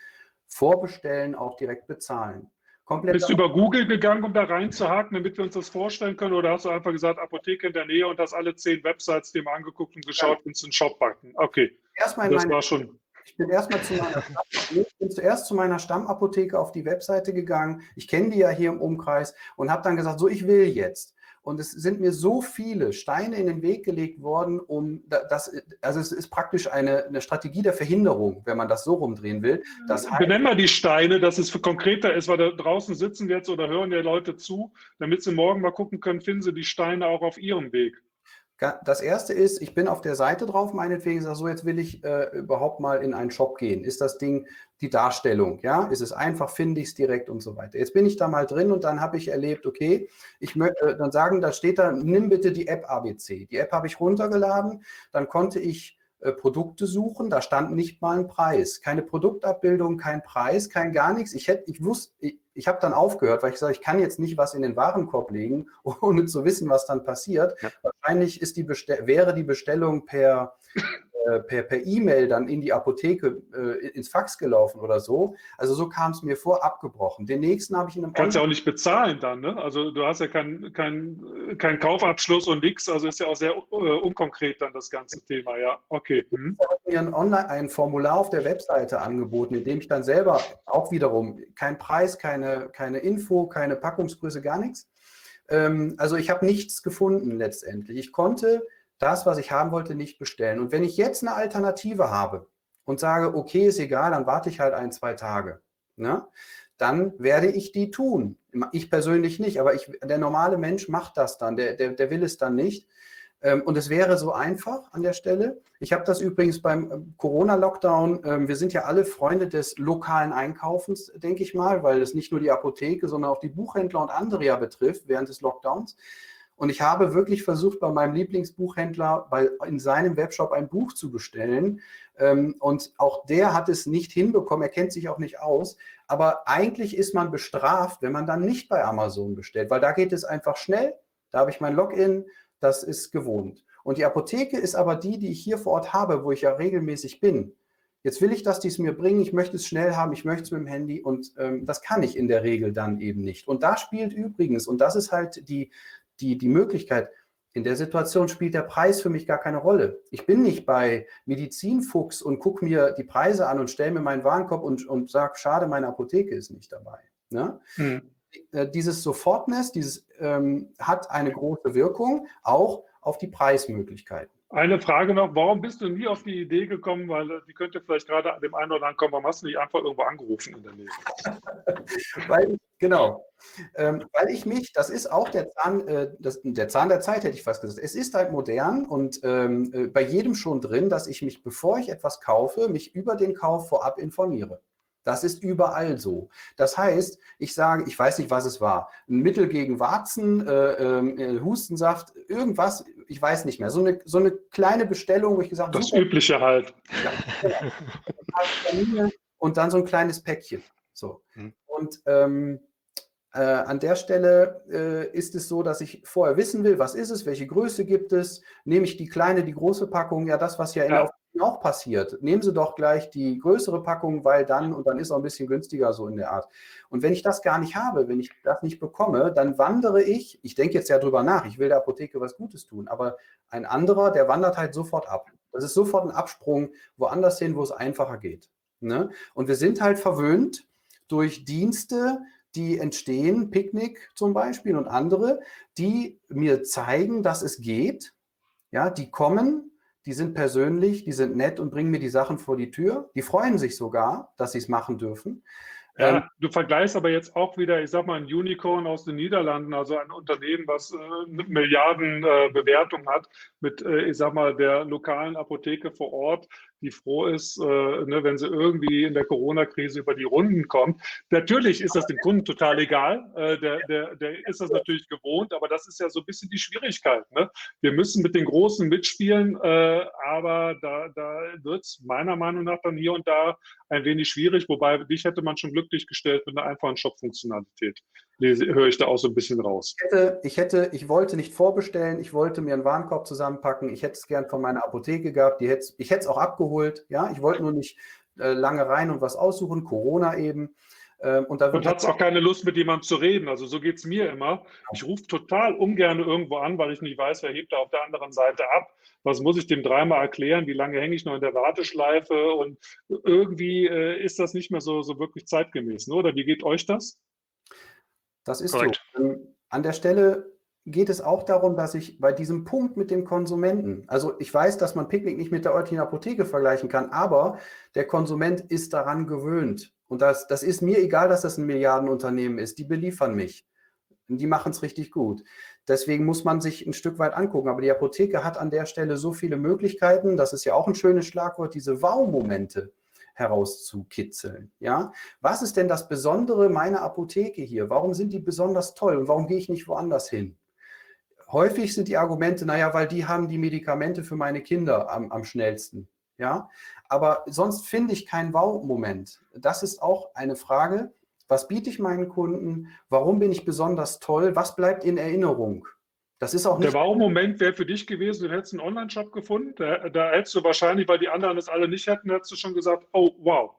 vorbestellen, auch direkt bezahlen. Komplett Bist du über Google gegangen, um da reinzuhaken, damit wir uns das vorstellen können? Oder hast du einfach gesagt, Apotheke in der Nähe und hast alle zehn Websites dir mal angeguckt und geschaut, ja. du einen Shop backen? Okay. Erstmal das war schon. Ich bin erstmal zu meiner ich bin zuerst zu meiner Stammapotheke auf die Webseite gegangen. Ich kenne die ja hier im Umkreis und habe dann gesagt, so ich will jetzt. Und es sind mir so viele Steine in den Weg gelegt worden, um das, also es ist praktisch eine, eine Strategie der Verhinderung, wenn man das so rumdrehen will. Das heißt, Benennen wir die Steine, dass es konkreter ist, weil da draußen sitzen jetzt oder hören ja Leute zu, damit sie morgen mal gucken können, finden sie die Steine auch auf ihrem Weg. Das erste ist, ich bin auf der Seite drauf, meinetwegen, sage so, jetzt will ich äh, überhaupt mal in einen Shop gehen. Ist das Ding die Darstellung? Ja, ist es einfach, finde ich es direkt und so weiter. Jetzt bin ich da mal drin und dann habe ich erlebt, okay, ich möchte äh, dann sagen, da steht da, nimm bitte die App ABC. Die App habe ich runtergeladen, dann konnte ich äh, Produkte suchen, da stand nicht mal ein Preis. Keine Produktabbildung, kein Preis, kein gar nichts. Ich hätte, ich wusste, ich, ich habe dann aufgehört, weil ich sage, ich kann jetzt nicht was in den Warenkorb legen, ohne zu wissen, was dann passiert. Ja. Wahrscheinlich ist die wäre die Bestellung per äh, per, per E-Mail dann in die Apotheke äh, ins Fax gelaufen oder so. Also so kam es mir vor, abgebrochen. Den nächsten habe ich in einem. Kannst ja auch nicht bezahlen dann, ne? Also du hast ja keinen kein, kein Kaufabschluss und nichts. Also ist ja auch sehr äh, unkonkret dann das ganze Thema, ja. Okay. Mhm. Ich habe mir ein Online ein Formular auf der Webseite angeboten, in dem ich dann selber auch wiederum kein Preis, keine, keine Info, keine Packungsgröße, gar nichts. Ähm, also ich habe nichts gefunden letztendlich. Ich konnte das, was ich haben wollte, nicht bestellen. Und wenn ich jetzt eine Alternative habe und sage, okay, ist egal, dann warte ich halt ein, zwei Tage, ne? dann werde ich die tun. Ich persönlich nicht, aber ich, der normale Mensch macht das dann, der, der, der will es dann nicht. Ähm, und es wäre so einfach an der Stelle. Ich habe das übrigens beim äh, Corona-Lockdown, ähm, wir sind ja alle Freunde des lokalen Einkaufens, denke ich mal, weil es nicht nur die Apotheke, sondern auch die Buchhändler und andere ja betrifft während des Lockdowns. Und ich habe wirklich versucht, bei meinem Lieblingsbuchhändler bei, in seinem Webshop ein Buch zu bestellen. Ähm, und auch der hat es nicht hinbekommen. Er kennt sich auch nicht aus. Aber eigentlich ist man bestraft, wenn man dann nicht bei Amazon bestellt, weil da geht es einfach schnell. Da habe ich mein Login. Das ist gewohnt. Und die Apotheke ist aber die, die ich hier vor Ort habe, wo ich ja regelmäßig bin. Jetzt will ich, dass die es mir bringen. Ich möchte es schnell haben. Ich möchte es mit dem Handy. Und ähm, das kann ich in der Regel dann eben nicht. Und da spielt übrigens, und das ist halt die, die, die Möglichkeit, in der Situation spielt der Preis für mich gar keine Rolle. Ich bin nicht bei Medizinfuchs und gucke mir die Preise an und stelle mir meinen Warenkorb und, und sage, schade, meine Apotheke ist nicht dabei. Ne? Hm. Dieses Sofortness dieses, ähm, hat eine große Wirkung, auch auf die Preismöglichkeiten. Eine Frage noch, warum bist du nie auf die Idee gekommen, weil äh, die könnte vielleicht gerade an dem einen oder anderen kommen, warum hast du nicht einfach irgendwo angerufen in der Nähe? weil, genau, ähm, weil ich mich, das ist auch der Zahn, äh, das, der Zahn der Zeit, hätte ich fast gesagt. Es ist halt modern und ähm, äh, bei jedem schon drin, dass ich mich, bevor ich etwas kaufe, mich über den Kauf vorab informiere. Das ist überall so. Das heißt, ich sage, ich weiß nicht, was es war. Ein Mittel gegen Warzen, äh, äh, Hustensaft, irgendwas, ich weiß nicht mehr. So eine, so eine kleine Bestellung, wo ich gesagt habe. Das super, Übliche halt. Ja, und dann so ein kleines Päckchen. So. Hm. Und ähm, äh, an der Stelle äh, ist es so, dass ich vorher wissen will, was ist es, welche Größe gibt es, nehme ich die kleine, die große Packung, ja das, was ja, ja. Auch passiert. Nehmen Sie doch gleich die größere Packung, weil dann, und dann ist auch ein bisschen günstiger so in der Art. Und wenn ich das gar nicht habe, wenn ich das nicht bekomme, dann wandere ich, ich denke jetzt ja drüber nach, ich will der Apotheke was Gutes tun, aber ein anderer, der wandert halt sofort ab. Das ist sofort ein Absprung woanders hin, wo es einfacher geht. Ne? Und wir sind halt verwöhnt durch Dienste, die entstehen, Picknick zum Beispiel und andere, die mir zeigen, dass es geht. Ja, die kommen, die sind persönlich, die sind nett und bringen mir die Sachen vor die Tür. Die freuen sich sogar, dass sie es machen dürfen. Ja, ähm, du vergleichst aber jetzt auch wieder, ich sag mal, ein Unicorn aus den Niederlanden, also ein Unternehmen, was äh, Milliarden äh, Bewertung hat, mit, äh, ich sag mal, der lokalen Apotheke vor Ort, die froh ist, äh, ne, wenn sie irgendwie in der Corona-Krise über die Runden kommt. Natürlich ist das dem Kunden total egal. Äh, der, der, der ist das natürlich gewohnt, aber das ist ja so ein bisschen die Schwierigkeit. Ne? Wir müssen mit den Großen mitspielen, äh, aber da, da wird es meiner Meinung nach dann hier und da ein wenig schwierig, wobei dich hätte man schon glücklich gestellt mit einer einfachen Shop-Funktionalität. Höre ich da auch so ein bisschen raus. Ich hätte, ich hätte, ich wollte nicht vorbestellen, ich wollte mir einen Warenkorb zusammenpacken, ich hätte es gern von meiner Apotheke gehabt, die hätte, ich hätte es auch abgeholt, ja, ich wollte nur nicht äh, lange rein und was aussuchen, Corona eben. Ähm, und da und hat auch keine Lust, mit jemandem zu reden. Also so geht es mir immer. Ich rufe total ungern irgendwo an, weil ich nicht weiß, wer hebt da auf der anderen Seite ab. Was muss ich dem dreimal erklären? Wie lange hänge ich noch in der Warteschleife? Und irgendwie äh, ist das nicht mehr so, so wirklich zeitgemäß. Ne? Oder wie geht euch das? Das ist Correct. so. Ähm, an der Stelle geht es auch darum, dass ich bei diesem Punkt mit dem Konsumenten, also ich weiß, dass man Picknick nicht mit der örtlichen Apotheke vergleichen kann, aber der Konsument ist daran gewöhnt. Und das, das ist mir egal, dass das ein Milliardenunternehmen ist. Die beliefern mich. Und die machen es richtig gut. Deswegen muss man sich ein Stück weit angucken. Aber die Apotheke hat an der Stelle so viele Möglichkeiten. Das ist ja auch ein schönes Schlagwort, diese Wow-Momente herauszukitzeln. Ja? Was ist denn das Besondere meiner Apotheke hier? Warum sind die besonders toll und warum gehe ich nicht woanders hin? Häufig sind die Argumente, naja, weil die haben die Medikamente für meine Kinder am, am schnellsten. Ja, aber sonst finde ich keinen Wow-Moment. Das ist auch eine Frage. Was biete ich meinen Kunden? Warum bin ich besonders toll? Was bleibt in Erinnerung? Das ist auch nicht. Der Wow-Moment wäre für dich gewesen, du hättest einen Online-Shop gefunden. Da, da, hättest du wahrscheinlich, weil die anderen es alle nicht hätten, hättest du schon gesagt: Oh, wow,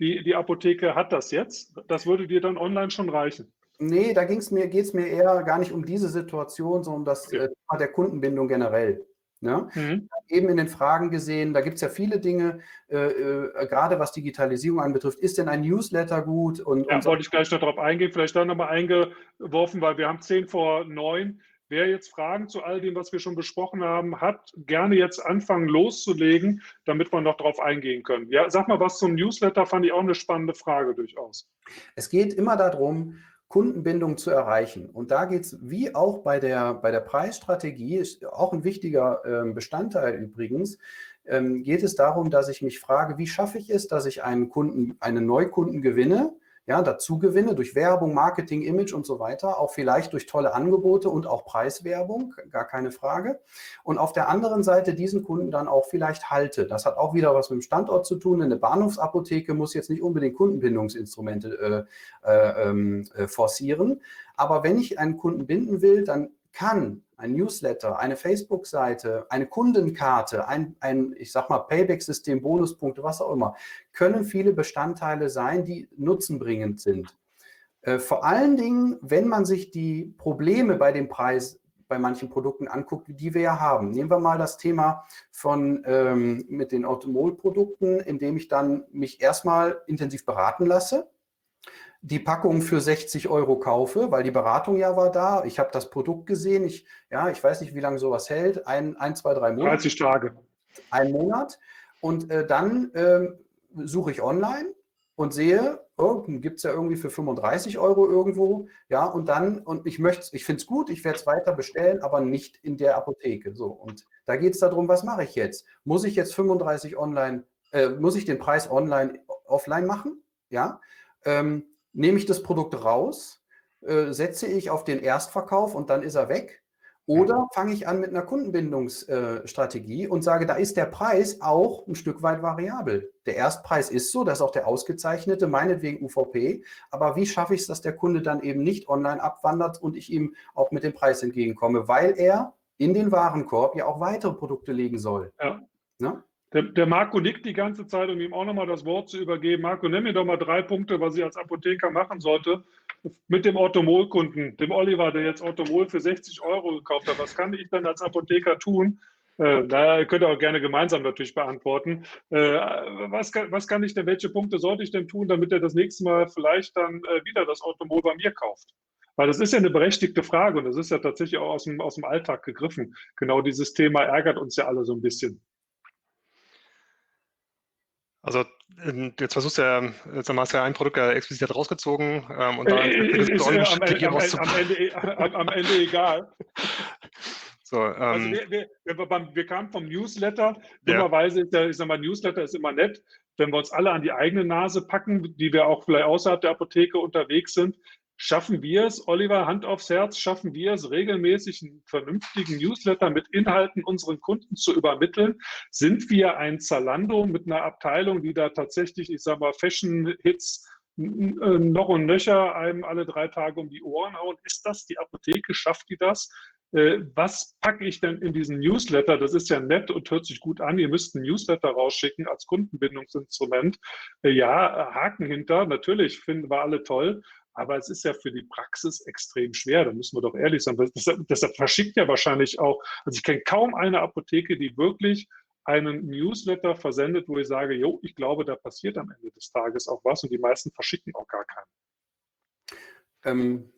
die, die Apotheke hat das jetzt. Das würde dir dann online schon reichen. Nee, da mir, geht es mir eher gar nicht um diese Situation, sondern um das okay. äh, der Kundenbindung generell. Ne? Mhm. Eben in den Fragen gesehen, da gibt es ja viele Dinge, äh, äh, gerade was Digitalisierung anbetrifft. Ist denn ein Newsletter gut? Und, ja, und wollte ich gleich noch darauf eingehen, vielleicht dann nochmal eingeworfen, weil wir haben zehn vor neun. Wer jetzt Fragen zu all dem, was wir schon besprochen haben, hat, gerne jetzt anfangen loszulegen, damit wir noch darauf eingehen können. Ja, sag mal was zum Newsletter, fand ich auch eine spannende Frage durchaus. Es geht immer darum, Kundenbindung zu erreichen. Und da geht es, wie auch bei der, bei der Preisstrategie, ist auch ein wichtiger äh, Bestandteil übrigens, ähm, geht es darum, dass ich mich frage, wie schaffe ich es, dass ich einen Kunden, einen Neukunden gewinne, ja, dazu gewinne durch Werbung, Marketing, Image und so weiter, auch vielleicht durch tolle Angebote und auch Preiswerbung, gar keine Frage. Und auf der anderen Seite diesen Kunden dann auch vielleicht halte. Das hat auch wieder was mit dem Standort zu tun. Eine Bahnhofsapotheke muss jetzt nicht unbedingt Kundenbindungsinstrumente äh, äh, ähm, äh, forcieren. Aber wenn ich einen Kunden binden will, dann kann ein Newsletter, eine Facebook-Seite, eine Kundenkarte, ein, ein ich sag mal, Payback-System, Bonuspunkte, was auch immer, können viele Bestandteile sein, die nutzenbringend sind. Äh, vor allen Dingen, wenn man sich die Probleme bei dem Preis bei manchen Produkten anguckt, die wir ja haben. Nehmen wir mal das Thema von ähm, mit den Automol-Produkten, indem ich dann mich erstmal intensiv beraten lasse die Packung für 60 Euro kaufe, weil die Beratung ja war da. Ich habe das Produkt gesehen. Ich, ja, ich weiß nicht, wie lange sowas hält. Ein, ein zwei, drei Monate. 30 Tage. Ein Monat. Und äh, dann äh, suche ich online und sehe, oh, gibt es ja irgendwie für 35 Euro irgendwo, ja, und dann, und ich möchte ich finde es gut, ich werde es weiter bestellen, aber nicht in der Apotheke. So, und da geht es darum, was mache ich jetzt? Muss ich jetzt 35 online, äh, muss ich den Preis online, offline machen? Ja. Ähm, nehme ich das Produkt raus, äh, setze ich auf den Erstverkauf und dann ist er weg? Oder fange ich an mit einer Kundenbindungsstrategie und sage, da ist der Preis auch ein Stück weit variabel. Der Erstpreis ist so, das ist auch der ausgezeichnete, meinetwegen UVP. Aber wie schaffe ich es, dass der Kunde dann eben nicht online abwandert und ich ihm auch mit dem Preis entgegenkomme, weil er in den Warenkorb ja auch weitere Produkte legen soll. Ja. ja? Der, der, Marco nickt die ganze Zeit, um ihm auch nochmal das Wort zu übergeben. Marco, nenn mir doch mal drei Punkte, was ich als Apotheker machen sollte, mit dem Orthomol-Kunden, dem Oliver, der jetzt Orthomol für 60 Euro gekauft hat, was kann ich dann als Apotheker tun? Äh, da könnt ihr auch gerne gemeinsam natürlich beantworten. Äh, was, kann, was kann ich denn, welche Punkte sollte ich denn tun, damit er das nächste Mal vielleicht dann äh, wieder das Orthomol bei mir kauft? Weil das ist ja eine berechtigte Frage und das ist ja tatsächlich auch aus dem, aus dem Alltag gegriffen. Genau dieses Thema ärgert uns ja alle so ein bisschen. Also ähm, jetzt versuchst du ja, jetzt hast du ja ein Produkt ja explizit rausgezogen ähm, und da äh, ist, ist, am, Ende, am, Ende, am, Ende, egal. So, ähm, also wir, wir, wir, kamen vom Newsletter. Dummerweise ist der, ich sag mal, Newsletter ist immer nett, wenn wir uns alle an die eigene Nase packen, die wir auch vielleicht außerhalb der Apotheke unterwegs sind, Schaffen wir es, Oliver, Hand aufs Herz, schaffen wir es, regelmäßig einen vernünftigen Newsletter mit Inhalten unseren Kunden zu übermitteln? Sind wir ein Zalando mit einer Abteilung, die da tatsächlich, ich sage mal, Fashion-Hits äh, noch und nöcher einem alle drei Tage um die Ohren hauen? Ist das die Apotheke? Schafft die das? Äh, was packe ich denn in diesen Newsletter? Das ist ja nett und hört sich gut an. Ihr müsst einen Newsletter rausschicken als Kundenbindungsinstrument. Äh, ja, Haken hinter. Natürlich finden wir alle toll. Aber es ist ja für die Praxis extrem schwer, da müssen wir doch ehrlich sein. Deshalb, deshalb verschickt ja wahrscheinlich auch, also ich kenne kaum eine Apotheke, die wirklich einen Newsletter versendet, wo ich sage, jo, ich glaube, da passiert am Ende des Tages auch was und die meisten verschicken auch gar keinen. Ähm,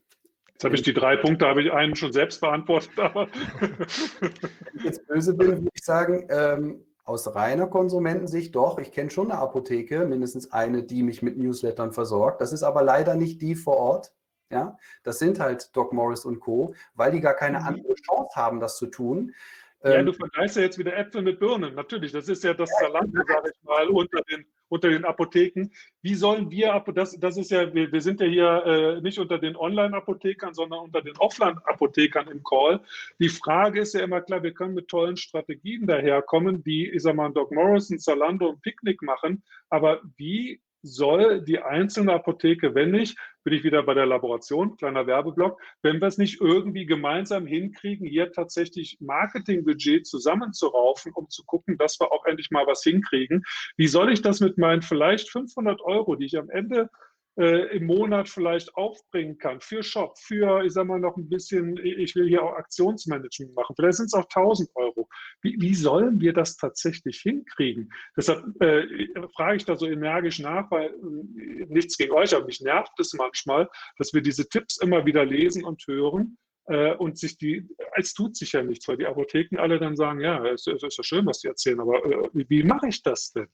Jetzt habe ich die drei Punkte, habe ich einen schon selbst beantwortet, aber. Wenn ich jetzt böse bin, würde ich sagen, ähm, aus reiner Konsumentensicht doch, ich kenne schon eine Apotheke, mindestens eine, die mich mit Newslettern versorgt. Das ist aber leider nicht die vor Ort. Ja, das sind halt Doc Morris und Co., weil die gar keine mhm. andere Chance haben, das zu tun. Ja, ähm, du vergleichst ja jetzt wieder Äpfel mit Birnen. Natürlich, das ist ja das Zalando, sage ich mal, unter den, unter den Apotheken. Wie sollen wir, das, das ist ja, wir, wir sind ja hier äh, nicht unter den Online-Apothekern, sondern unter den Offline-Apothekern im Call. Die Frage ist ja immer klar, wir können mit tollen Strategien daherkommen, die, ich sag mal, Doc Morrison, Zalando und Picknick machen. Aber wie soll die einzelne Apotheke, wenn nicht, bin ich wieder bei der Laboration, kleiner Werbeblock, wenn wir es nicht irgendwie gemeinsam hinkriegen, hier tatsächlich Marketingbudget zusammenzuraufen, um zu gucken, dass wir auch endlich mal was hinkriegen. Wie soll ich das mit meinen vielleicht 500 Euro, die ich am Ende äh, im Monat vielleicht aufbringen kann für Shop, für, ich sag mal, noch ein bisschen, ich will hier auch Aktionsmanagement machen, vielleicht sind es auch 1000 Euro. Wie, wie, sollen wir das tatsächlich hinkriegen? Deshalb äh, frage ich da so energisch nach, weil äh, nichts gegen euch, aber mich nervt es manchmal, dass wir diese Tipps immer wieder lesen und hören äh, und sich die, als tut sich ja nichts, weil die Apotheken alle dann sagen, ja, es, es ist ja schön, was die erzählen, aber äh, wie mache ich das denn?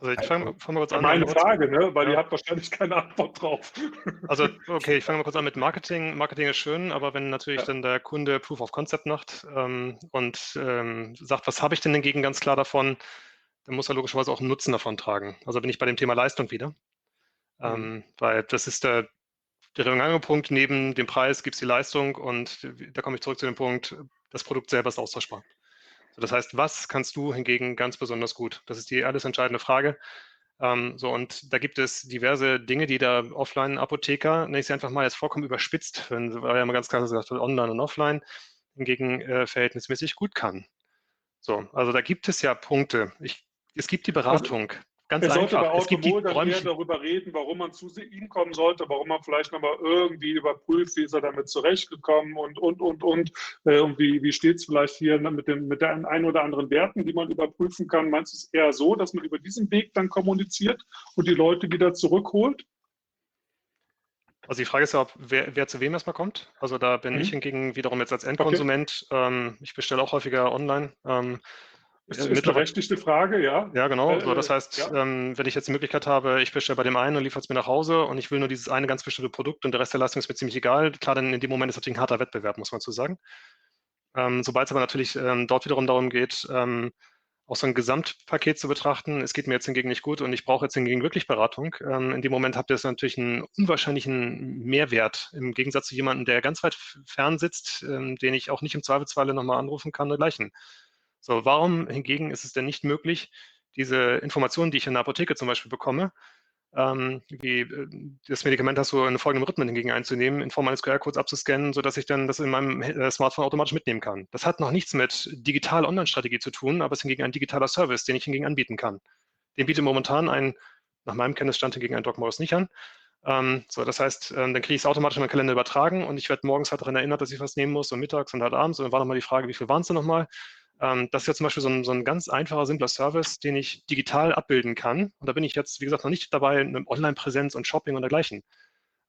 Also ich fange fang mal kurz an. Meine Frage, ne? weil ja. ihr habt wahrscheinlich keine Antwort drauf. Also okay, ich fange mal kurz an mit Marketing. Marketing ist schön, aber wenn natürlich ja. dann der Kunde Proof of Concept macht ähm, und ähm, sagt, was habe ich denn hingegen ganz klar davon, dann muss er logischerweise auch einen Nutzen davon tragen. Also bin ich bei dem Thema Leistung wieder. Mhm. Ähm, weil das ist der, der Punkt, neben dem Preis gibt es die Leistung und da komme ich zurück zu dem Punkt, das Produkt selber ist austauschbar. Das heißt, was kannst du hingegen ganz besonders gut? Das ist die alles entscheidende Frage. Ähm, so, und da gibt es diverse Dinge, die der Offline-Apotheker, nenne ich sie einfach mal jetzt vollkommen überspitzt, wenn, weil ja immer ganz klar gesagt wird, online und offline, hingegen äh, verhältnismäßig gut kann. So, also da gibt es ja Punkte. Ich, es gibt die also Beratung. Also, Ganz er sollte einfach. bei Automol dann darüber reden, warum man zu ihm kommen sollte, warum man vielleicht nochmal irgendwie überprüft, wie ist er damit zurechtgekommen und, und, und, und. Äh, und wie, wie steht es vielleicht hier mit, dem, mit den ein oder anderen Werten, die man überprüfen kann. Meinst du es eher so, dass man über diesen Weg dann kommuniziert und die Leute wieder zurückholt? Also die Frage ist ja, ob wer, wer zu wem erstmal kommt. Also da bin mhm. ich hingegen wiederum jetzt als Endkonsument, okay. ähm, ich bestelle auch häufiger online. Ähm, Das ist eine rechtliche Frage, ja. Ja, genau. So, das äh, heißt, ja. ähm, wenn ich jetzt die Möglichkeit habe, ich bestelle bei dem einen und liefert es mir nach Hause und ich will nur dieses eine ganz bestimmte Produkt und der Rest der Leistung ist mir ziemlich egal. Klar, dann in dem Moment ist natürlich ein harter Wettbewerb, muss man so sagen. Ähm, Sobald es aber natürlich ähm, dort wiederum darum geht, ähm, auch so ein Gesamtpaket zu betrachten, es geht mir jetzt hingegen nicht gut und ich brauche jetzt hingegen wirklich Beratung. Ähm, in dem Moment habt ihr es natürlich einen unwahrscheinlichen Mehrwert im Gegensatz zu jemandem, der ganz weit fern sitzt, ähm, den ich auch nicht im Zweifelsfalle nochmal anrufen kann dergleichen. So, warum hingegen ist es denn nicht möglich, diese Informationen, die ich in der Apotheke zum Beispiel bekomme, ähm, wie äh, das Medikament hast du in folgendem Rhythmen hingegen einzunehmen, in Form eines QR-Codes abzuscannen, sodass ich dann das in meinem äh, Smartphone automatisch mitnehmen kann. Das hat noch nichts mit digital Online-Strategie zu tun, aber es ist hingegen ein digitaler Service, den ich hingegen anbieten kann. Den bietet momentan ein, nach meinem Kenntnisstand hingegen ein Doc Morris nicht an. Ähm, so, das heißt, ähm, dann kriege ich es automatisch in meinen Kalender übertragen und ich werde morgens halt daran erinnert, dass ich was nehmen muss und mittags und halt abends. Und dann war nochmal die Frage, wie viel waren es denn nochmal? Ähm, das ist ja zum Beispiel so ein, so ein, ganz einfacher, simpler Service, den ich digital abbilden kann. Und da bin ich jetzt, wie gesagt, noch nicht dabei mit Online-Präsenz und Shopping und dergleichen.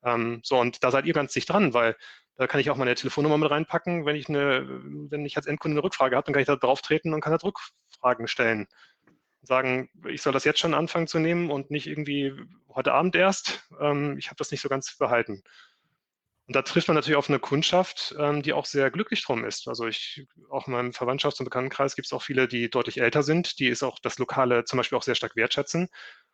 Ähm, so, und da seid ihr ganz dicht dran, weil da kann ich auch meine Telefonnummer mit reinpacken. Wenn ich, eine, wenn ich als Endkunde eine Rückfrage habe, dann kann ich da drauf treten und kann da Rückfragen stellen. Sagen, ich soll das jetzt schon anfangen zu nehmen und nicht irgendwie heute Abend erst. Ähm, ich habe das nicht so ganz behalten. Und da trifft man natürlich auf eine Kundschaft, ähm, die auch sehr glücklich drum ist. Also ich, auch in meinem Verwandtschafts- und Bekanntenkreis gibt es auch viele, die deutlich älter sind, die es auch das Lokale zum Beispiel auch sehr stark wertschätzen. Und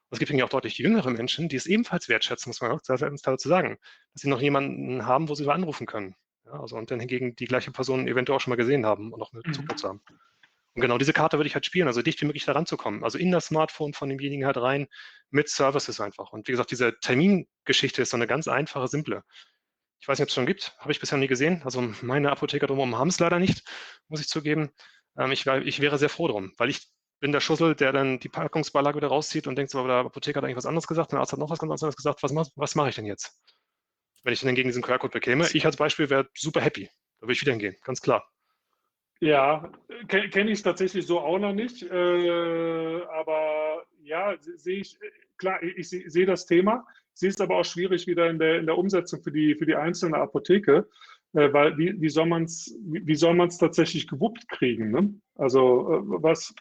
es gibt auch deutlich jüngere Menschen, die es ebenfalls wertschätzen, muss man auch dazu sagen, dass sie noch jemanden haben, wo sie anrufen können. Ja, also und dann hingegen die gleiche Person eventuell auch schon mal gesehen haben und auch eine mhm. Zukunft haben. Und genau diese Karte würde ich halt spielen, also dicht wie möglich da ranzukommen. Also in das Smartphone von demjenigen halt rein mit Services einfach. Und wie gesagt, diese Termingeschichte ist so eine ganz einfache, simple. Ich weiß nicht, ob es schon gibt, habe ich bisher nie gesehen. Also meine Apotheker drumherum haben es leider nicht, muss ich zugeben. Ähm, ich, ich, wäre sehr froh drum, weil ich bin der Schussel, der dann die Packungsbeilage wieder rauszieht und denkt, so, der Apotheker hat eigentlich was anderes gesagt, der Arzt hat noch was ganz anderes gesagt. Was, was mache ich denn jetzt? Wenn ich dann gegen diesen QR-Code bekäme. Ich als Beispiel wäre super happy. Da würde ich wieder hingehen, ganz klar. Ja, kenne kenn ich tatsächlich so auch noch nicht. Äh, aber ja, sehe ich, klar, ich, ich sehe das Thema. Sie ist aber auch schwierig wieder in der, in der Umsetzung für die, für die einzelne Apotheke, äh, weil wie, wie soll man es wie, wie soll man's tatsächlich gewuppt kriegen? Ne? Also äh, was,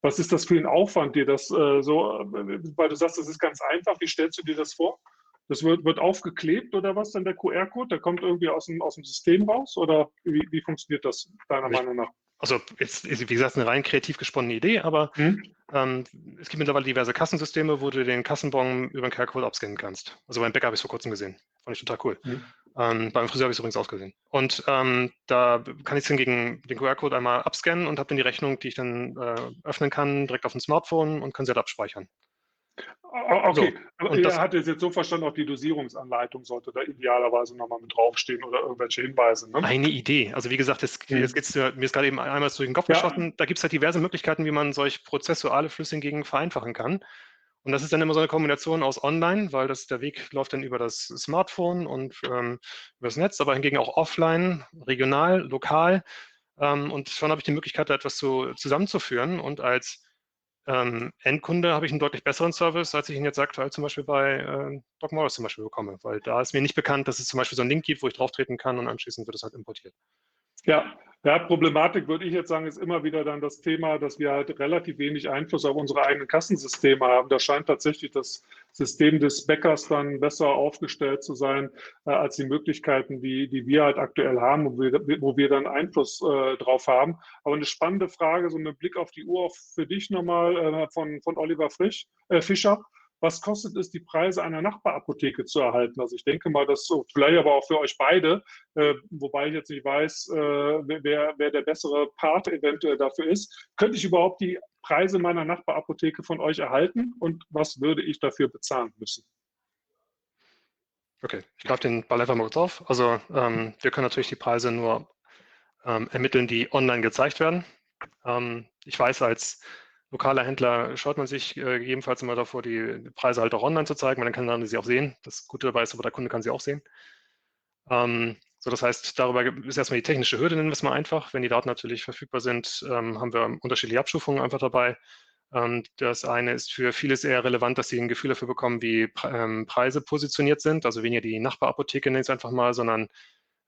was ist das für ein Aufwand, dir das äh, so, äh, weil du sagst, das ist ganz einfach, wie stellst du dir das vor? Das wird, wird aufgeklebt oder was dann der QR-Code? Der kommt irgendwie aus dem, aus dem System raus oder wie, wie funktioniert das deiner ich, Meinung nach? Also jetzt ist, wie gesagt, eine rein kreativ gesponnene Idee, aber hm. ähm, es gibt mittlerweile diverse Kassensysteme, wo du den Kassenbon über den QR-Code abscannen kannst. Also beim Bäcker habe ich es vor kurzem gesehen. Fand ich total cool. Hm. Ähm, beim Friseur habe ich es übrigens auch gesehen. Und ähm, da kann ich dann gegen den QR-Code einmal abscannen und habe dann die Rechnung, die ich dann äh, öffnen kann, direkt auf dem Smartphone und kann sie halt abspeichern. Okay, so, aber er hat es jetzt so verstanden, auch die Dosierungsanleitung sollte da idealerweise nochmal mit draufstehen oder irgendwelche Hinweise. Ne? Eine Idee. Also wie gesagt, das, mhm. jetzt geht's, mir ist gerade eben einmal durch den Kopf ja. geschossen. Da gibt es halt diverse Möglichkeiten, wie man solch prozessuale Flüsse hingegen vereinfachen kann. Und das ist dann immer so eine Kombination aus Online, weil das, der Weg läuft dann über das Smartphone und ähm, über das Netz, aber hingegen auch offline, regional, lokal. Ähm, und schon habe ich die Möglichkeit, da etwas zu, zusammenzuführen und als ähm, Endkunde habe ich einen deutlich besseren Service, als ich ihn jetzt aktuell zum Beispiel bei äh, Doc Morris zum Beispiel bekomme, weil da ist mir nicht bekannt, dass es zum Beispiel so einen Link gibt, wo ich drauf treten kann und anschließend wird es halt importiert. Ja, ja, Problematik würde ich jetzt sagen, ist immer wieder dann das Thema, dass wir halt relativ wenig Einfluss auf unsere eigenen Kassensysteme haben. Da scheint tatsächlich das System des Bäckers dann besser aufgestellt zu sein äh, als die Möglichkeiten, die, die wir halt aktuell haben, wo wir, wo wir dann Einfluss äh, drauf haben. Aber eine spannende Frage, so ein Blick auf die Uhr für dich nochmal äh, von, von Oliver Frisch, äh, Fischer was kostet es, die Preise einer Nachbarapotheke zu erhalten? Also ich denke mal, dass so, vielleicht aber auch für euch beide, äh, wobei ich jetzt nicht weiß, äh, wer, wer der bessere Part eventuell dafür ist, könnte ich überhaupt die Preise meiner Nachbarapotheke von euch erhalten und was würde ich dafür bezahlen müssen? Okay, ich greife den Ball einfach mal kurz auf. Also ähm, wir können natürlich die Preise nur ähm, ermitteln, die online gezeigt werden. Ähm, ich weiß als lokaler Händler schaut man sich äh, gegebenenfalls immer davor, die Preise halt auch online zu zeigen, weil dann kann man sie auch sehen. Das Gute dabei ist aber, der Kunde kann sie auch sehen. Ähm, so, das heißt, darüber ist erstmal die technische Hürde, nennen wir es mal einfach. Wenn die Daten natürlich verfügbar sind, ähm, haben wir unterschiedliche Abstufungen einfach dabei. Ähm, das eine ist für vieles eher relevant, dass sie ein Gefühl dafür bekommen, wie ähm, Preise positioniert sind. Also weniger die Nachbarapotheke, nenne ich es einfach mal, sondern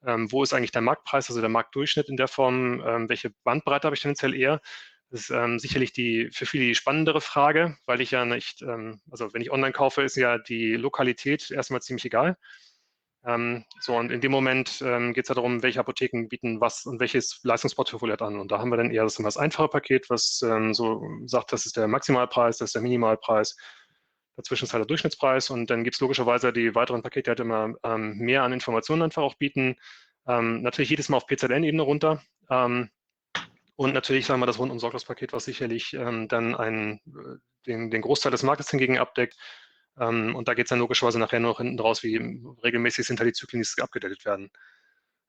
ähm, wo ist eigentlich der Marktpreis, also der Marktdurchschnitt in der Form, ähm, welche Bandbreite habe ich tendenziell eher ist ähm, sicherlich die für viele die spannendere Frage, weil ich ja nicht, ähm, also wenn ich online kaufe, ist ja die Lokalität erstmal ziemlich egal. Ähm, so, und in dem Moment ähm, geht es ja darum, welche Apotheken bieten was und welches Leistungsportfolio an. Und da haben wir dann eher das, das einfache Paket, was ähm, so sagt, das ist der Maximalpreis, das ist der Minimalpreis. Dazwischen ist halt der Durchschnittspreis und dann gibt es logischerweise die weiteren Pakete, die halt immer ähm, mehr an Informationen einfach auch bieten. Ähm, natürlich jedes Mal auf PZN-Ebene runter. Und natürlich, sagen wir, das Rundumsorgungspaket, was sicherlich ähm, dann einen, äh, den, den, Großteil des Marktes hingegen abdeckt. Ähm, und da geht es dann logischerweise nachher nur noch hinten raus, wie regelmäßig sind halt die Zyklen, die abgedatet werden.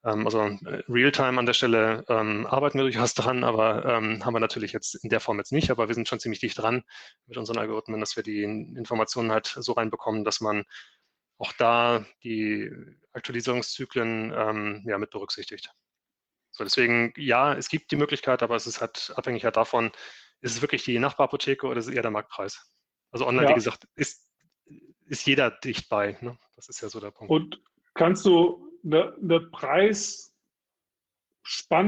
Ähm, also äh, Realtime an der Stelle ähm, arbeiten wir durchaus dran, aber ähm, haben wir natürlich jetzt in der Form jetzt nicht. Aber wir sind schon ziemlich dicht dran mit unseren Algorithmen, dass wir die Informationen halt so reinbekommen, dass man auch da die Aktualisierungszyklen ähm, ja, mit berücksichtigt. So, deswegen, ja, es gibt die Möglichkeit, aber es ist halt abhängig halt davon, ist es wirklich die Nachbarapotheke oder ist es eher der Marktpreis? Also online, ja. wie gesagt, ist, ist jeder dicht bei. Ne? Das ist ja so der Punkt. Und kannst du eine, eine Preisspanne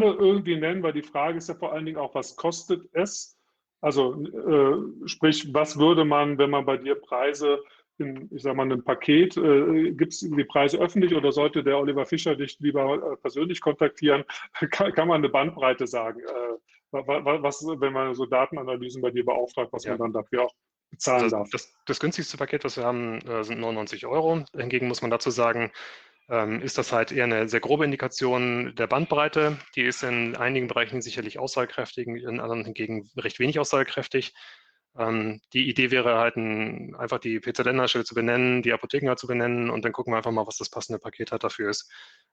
irgendwie nennen? Weil die Frage ist ja vor allen Dingen auch, was kostet es? Also äh, sprich, was würde man, wenn man bei dir Preise in, ich sage mal, einem Paket, äh, gibt es die Preise öffentlich oder sollte der Oliver Fischer dich lieber äh, persönlich kontaktieren? kann, kann, man eine Bandbreite sagen? Äh, was, wenn man so Datenanalysen bei dir beauftragt, was ja. man dann dafür auch bezahlen also darf? Das, das, günstigste Paket, was wir haben, äh, sind 99 Euro. Hingegen muss man dazu sagen, ähm, ist das halt eher eine sehr grobe Indikation der Bandbreite. Die ist in einigen Bereichen sicherlich aussagekräftig, in anderen hingegen recht wenig aussagekräftig. Ähm, die Idee wäre halt ein, einfach die PZN-Hersteller zu benennen, die Apotheken halt zu benennen und dann gucken wir einfach mal, was das passende Paket halt dafür ist.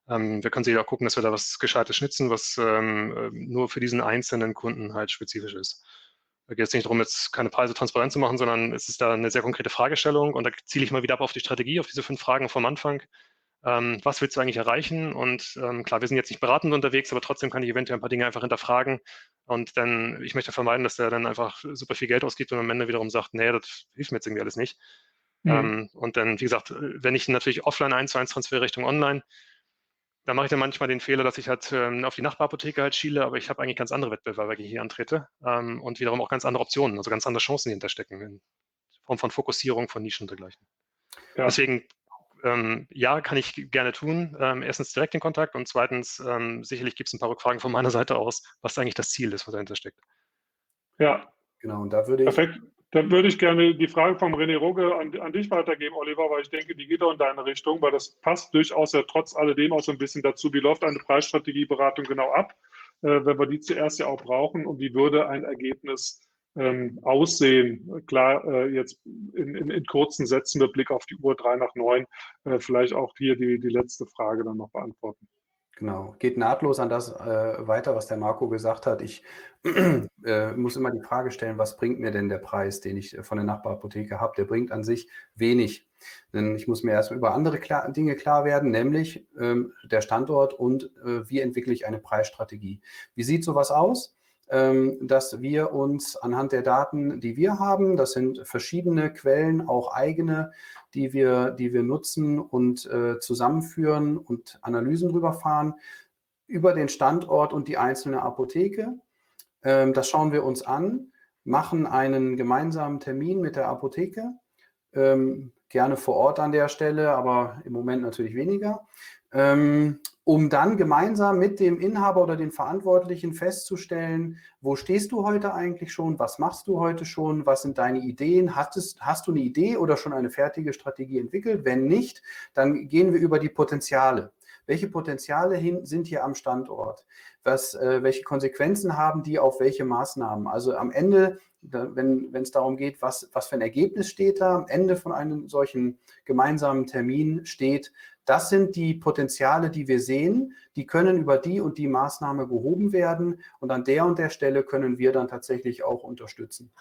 Ähm, wir können sich auch gucken, dass wir da was Gescheites schnitzen, was ähm, äh, nur für diesen einzelnen Kunden halt spezifisch ist. Da geht es nicht darum, jetzt keine Preise transparent zu machen, sondern es ist da eine sehr konkrete Fragestellung und da ziele ich mal wieder ab auf die Strategie, auf diese fünf Fragen vom Anfang. Ähm, was willst du eigentlich erreichen? Und ähm, klar, wir sind jetzt nicht beratend unterwegs, aber trotzdem kann ich eventuell ein paar Dinge einfach hinterfragen. Und dann, ich möchte vermeiden, dass der dann einfach super viel Geld ausgibt und am Ende wiederum sagt, nee, das hilft mir jetzt irgendwie alles nicht. Mhm. Ähm, und dann, wie gesagt, wenn ich natürlich offline eins zu eins transferiere Richtung online, da mache ich dann manchmal den Fehler, dass ich halt ähm, auf die Nachbarapotheke halt schiele, aber ich habe eigentlich ganz andere Wettbewerber, die ich hier antrete ähm, und wiederum auch ganz andere Optionen, also ganz andere Chancen, die hinterstecken in Form von Fokussierung, von Nischen und dergleichen. Ja. Deswegen ähm, ja, kann ich gerne tun. Ähm, erstens direkt den Kontakt und zweitens, ähm, sicherlich gibt es ein paar Rückfragen von meiner Seite aus, was eigentlich das Ziel ist, was dahinter steckt. Ja. Genau, und da würde ich. Perfekt. Dann würde ich gerne die Frage von René Roge an, an, dich weitergeben, Oliver, weil ich denke, die geht auch in deine Richtung, weil das passt durchaus ja trotz alledem auch so ein bisschen dazu, wie läuft eine Preisstrategieberatung genau ab, äh, wenn wir die zuerst ja auch brauchen und wie würde ein Ergebnis ähm, aussehen. Klar, äh, jetzt in, in, in, kurzen Sätzen mit Blick auf die Uhr drei nach neun, äh, vielleicht auch hier die, die letzte Frage dann noch beantworten. Genau, geht nahtlos an das äh, weiter, was der Marco gesagt hat. Ich äh, muss immer die Frage stellen, was bringt mir denn der Preis, den ich von der Nachbarapotheke habe? Der bringt an sich wenig. Denn ich muss mir erst über andere klar, Dinge klar werden, nämlich ähm, der Standort und äh, wie entwickle ich eine Preisstrategie. Wie sieht sowas aus? Ähm, dass wir uns anhand der Daten, die wir haben, das sind verschiedene Quellen, auch eigene, die wir, die wir nutzen und äh, zusammenführen und Analysen rüberfahren, über den Standort und die einzelne Apotheke. Ähm, das schauen wir uns an, machen einen gemeinsamen Termin mit der Apotheke, ähm, gerne vor Ort an der Stelle, aber im Moment natürlich weniger um dann gemeinsam mit dem Inhaber oder den Verantwortlichen festzustellen, wo stehst du heute eigentlich schon, was machst du heute schon, was sind deine Ideen, hast, hast du eine Idee oder schon eine fertige Strategie entwickelt? Wenn nicht, dann gehen wir über die Potenziale. Welche Potenziale hin, sind hier am Standort? Was, äh, welche Konsequenzen haben die auf welche Maßnahmen? Also am Ende, wenn es darum geht, was, was für ein Ergebnis steht da, am Ende von einem solchen gemeinsamen Termin steht, das sind die Potenziale, die wir sehen. Die können über die und die Maßnahme gehoben werden. Und an der und der Stelle können wir dann tatsächlich auch unterstützen.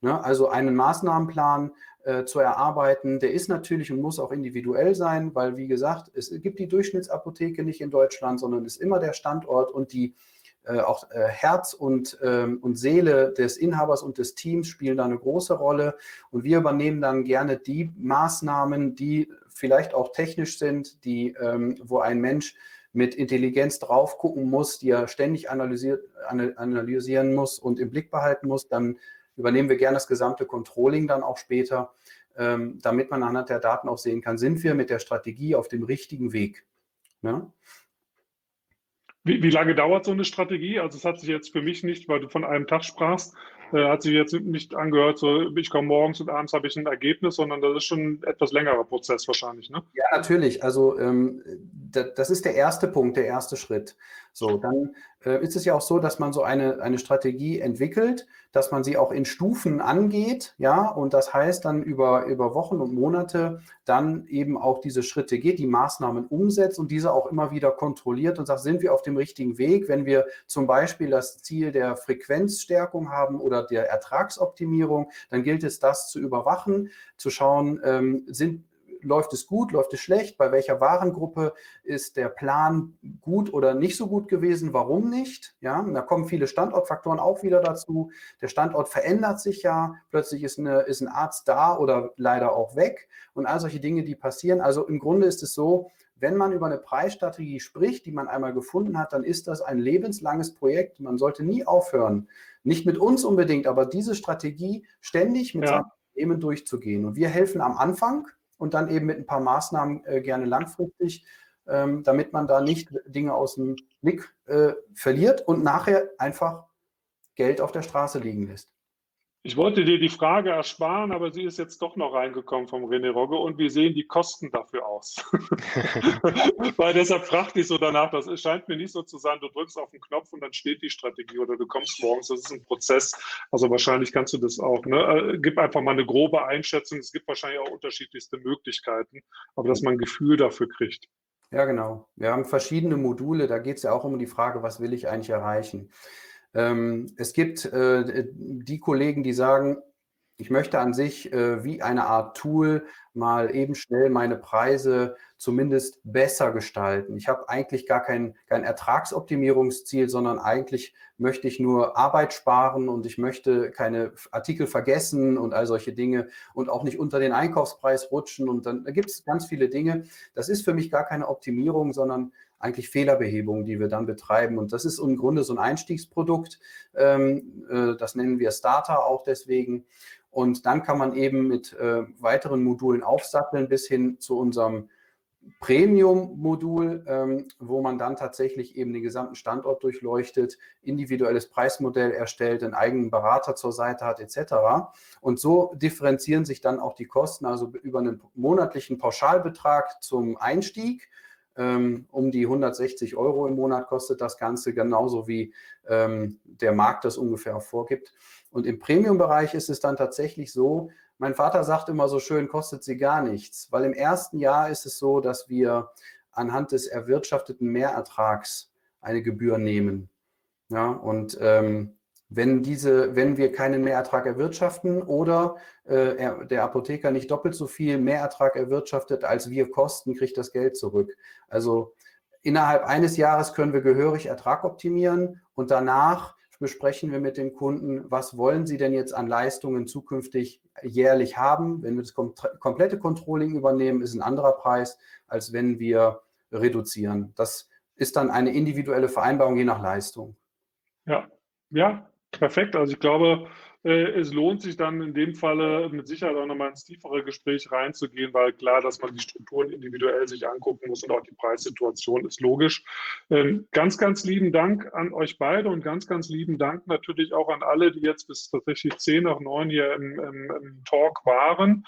Ne? Also einen Maßnahmenplan äh, zu erarbeiten, der ist natürlich und muss auch individuell sein, weil, wie gesagt, es gibt die Durchschnittsapotheke nicht in Deutschland, sondern ist immer der Standort und die äh, auch äh, Herz und, ähm, und Seele des Inhabers und des Teams spielen da eine große Rolle. Und wir übernehmen dann gerne die Maßnahmen, die vielleicht auch technisch sind, die, ähm, wo ein Mensch mit Intelligenz drauf gucken muss, die er ständig analysiert, analysieren muss und im Blick behalten muss, dann übernehmen wir gerne das gesamte Controlling dann auch später, ähm, damit man anhand der Daten auch sehen kann, sind wir mit der Strategie auf dem richtigen Weg. Ne? Wie, wie, lange dauert so eine Strategie? Also es hat sich jetzt für mich nicht, weil du von einem Tag sprachst, äh, hat sich jetzt nicht angehört, so ich komme morgens und abends habe ich ein Ergebnis, sondern das ist schon ein etwas längerer Prozess wahrscheinlich. Ne? Ja, natürlich. Also ähm, das ist der erste Punkt, der erste Schritt. So, dann äh, ist es ja auch so, dass man so eine, eine Strategie entwickelt, dass man sie auch in Stufen angeht, ja, und das heißt dann über, über Wochen und Monate dann eben auch diese Schritte geht, die Maßnahmen umsetzt und diese auch immer wieder kontrolliert und sagt, sind wir auf dem richtigen Weg, wenn wir zum Beispiel das Ziel der Frequenzstärkung haben oder der Ertragsoptimierung, dann gilt es, das zu überwachen, zu schauen, ähm, sind läuft es gut, läuft es schlecht, bei welcher Warengruppe ist der Plan gut oder nicht so gut gewesen, warum nicht? Ja, und da kommen viele Standortfaktoren auch wieder dazu. Der Standort verändert sich ja, plötzlich ist, eine, ist ein Arzt da oder leider auch weg und all solche Dinge, die passieren. Also im Grunde ist es so, wenn man über eine Preisstrategie spricht, die man einmal gefunden hat, dann ist das ein lebenslanges Projekt. Man sollte nie aufhören, nicht mit uns unbedingt, aber diese Strategie ständig mit ja. seinen Themen durchzugehen. Und wir helfen am Anfang, und dann eben mit ein paar Maßnahmen äh, gerne langfristig, ähm, damit man da nicht Dinge aus dem Blick äh, verliert und nachher einfach Geld auf der Straße liegen lässt. Ich wollte dir die Frage ersparen, aber sie ist jetzt doch noch reingekommen vom René Rogge. Und wie sehen die Kosten dafür aus? Weil deshalb fragte ich so danach, das scheint mir nicht so zu sein, du drückst auf den Knopf und dann steht die Strategie oder du kommst morgens, das ist ein Prozess. Also wahrscheinlich kannst du das auch. Ne? Äh, gib einfach mal eine grobe Einschätzung. Es gibt wahrscheinlich auch unterschiedlichste Möglichkeiten, aber dass man ein Gefühl dafür kriegt. Ja, genau. Wir haben verschiedene Module, da geht es ja auch um die Frage, was will ich eigentlich erreichen. Ähm, es gibt äh, die Kollegen, die sagen, ich möchte an sich äh, wie eine Art Tool mal eben schnell meine Preise zumindest besser gestalten. Ich habe eigentlich gar kein, kein Ertragsoptimierungsziel, sondern eigentlich möchte ich nur Arbeit sparen und ich möchte keine Artikel vergessen und all solche Dinge und auch nicht unter den Einkaufspreis rutschen. Und dann da gibt es ganz viele Dinge. Das ist für mich gar keine Optimierung, sondern eigentlich Fehlerbehebung, die wir dann betreiben. Und das ist im Grunde so ein Einstiegsprodukt. Ähm, äh, das nennen wir Starter auch deswegen. Und dann kann man eben mit äh, weiteren Modulen aufsatteln bis hin zu unserem Premium-Modul, ähm, wo man dann tatsächlich eben den gesamten Standort durchleuchtet, individuelles Preismodell erstellt, einen eigenen Berater zur Seite hat etc. Und so differenzieren sich dann auch die Kosten, also über einen monatlichen Pauschalbetrag zum Einstieg um die 160 Euro im Monat kostet das Ganze, genauso wie ähm, der Markt das ungefähr vorgibt. Und im Premium-Bereich ist es dann tatsächlich so, mein Vater sagt immer so schön, kostet sie gar nichts, weil im ersten Jahr ist es so, dass wir anhand des erwirtschafteten Mehrertrags eine Gebühr nehmen. Ja, und ähm, wenn, diese, wenn wir keinen Mehrertrag erwirtschaften oder äh, er, der Apotheker nicht doppelt so viel Mehrertrag erwirtschaftet, als wir kosten, kriegt das Geld zurück. Also innerhalb eines Jahres können wir gehörig Ertrag optimieren und danach besprechen wir mit dem Kunden, was wollen Sie denn jetzt an Leistungen zukünftig jährlich haben. Wenn wir das kom komplette Controlling übernehmen, ist ein anderer Preis, als wenn wir reduzieren. Das ist dann eine individuelle Vereinbarung je nach Leistung. Ja, ja, Perfekt. Also ich glaube, äh, es lohnt sich dann in dem Falle mit Sicherheit auch nochmal ins tiefere Gespräch reinzugehen, weil klar, dass man die Strukturen individuell sich angucken muss und auch die Preissituation ist logisch. Ähm, ganz, ganz lieben Dank an euch beide und ganz, ganz lieben Dank natürlich auch an alle, die jetzt bis tatsächlich 10 nach 9 hier im, im, im Talk waren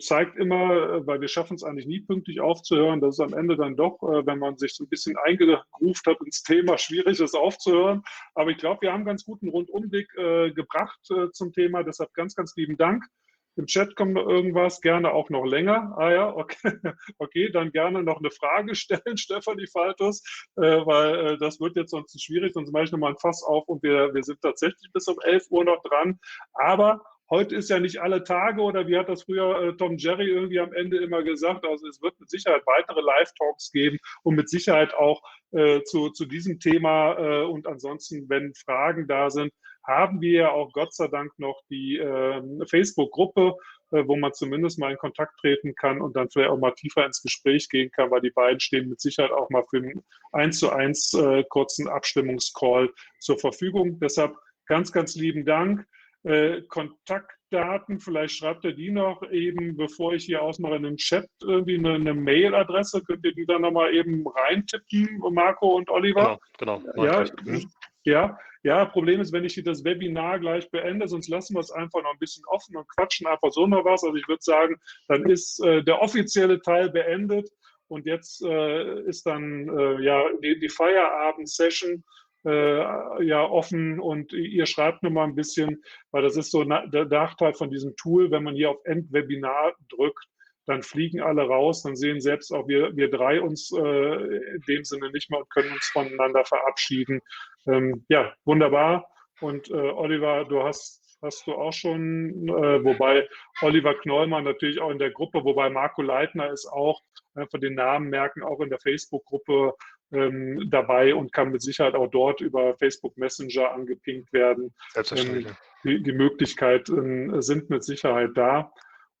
zeigt immer, äh, weil wir schaffen es eigentlich nie pünktlich aufzuhören, dass es am Ende dann doch, äh, wenn man sich so ein bisschen eingegruft hat ins Thema, schwierig ist aufzuhören. Aber ich glaube, wir haben ganz guten Rundumblick äh, gebracht zum Thema. Deshalb ganz, ganz lieben Dank. Im Chat kommt noch irgendwas, gerne auch noch länger. Ah ja, okay, okay dann gerne noch eine Frage stellen, Stefanie Faltus, weil das wird jetzt sonst schwierig, sonst mache ich nochmal ein Fass auf und wir, wir sind tatsächlich bis um 11 Uhr noch dran. Aber Heute ist ja nicht alle Tage oder wie hat das früher äh, Tom Jerry irgendwie am Ende immer gesagt? Also es wird mit Sicherheit weitere Live-Talks geben und mit Sicherheit auch äh, zu, zu diesem Thema. Äh, und ansonsten, wenn Fragen da sind, haben wir ja auch Gott sei Dank noch die äh, Facebook-Gruppe, wo man zumindest mal in Kontakt treten kann und dann vielleicht auch mal tiefer ins Gespräch gehen kann, weil die beiden stehen mit Sicherheit auch mal für einen 1 zu 1 äh, kurzen Abstimmungscall zur Verfügung. Deshalb ganz, ganz lieben Dank. Äh, Kontaktdaten, vielleicht schreibt ihr die noch eben, bevor ich hier ausmache, in den Chat irgendwie eine, eine Mailadresse. Könnt ihr die dann nochmal eben reintippen, Marco und Oliver? Genau, genau. Ja, ja, ja, Problem ist, wenn ich das Webinar gleich beende, sonst lassen wir es einfach noch ein bisschen offen und quatschen einfach so noch was. Also ich würde sagen, dann ist äh, der offizielle Teil beendet und jetzt äh, ist dann äh, ja die, die Feierabend-Session äh, ja offen und ihr schreibt nur mal ein bisschen, weil das ist so der Nachteil von diesem Tool, wenn man hier auf Endwebinar drückt, dann fliegen alle raus, dann sehen selbst auch wir, wir drei uns äh, in dem Sinne nicht mehr und können uns voneinander verabschieden. Ähm, ja, wunderbar. Und äh, Oliver, du hast hast du auch schon, äh, wobei Oliver Knollmann natürlich auch in der Gruppe, wobei Marco Leitner ist auch, einfach den Namen merken, auch in der Facebook-Gruppe ähm, dabei und kann mit Sicherheit auch dort über Facebook Messenger angepinkt werden. Selbstverständlich. Ähm, die, die Möglichkeiten sind mit Sicherheit da.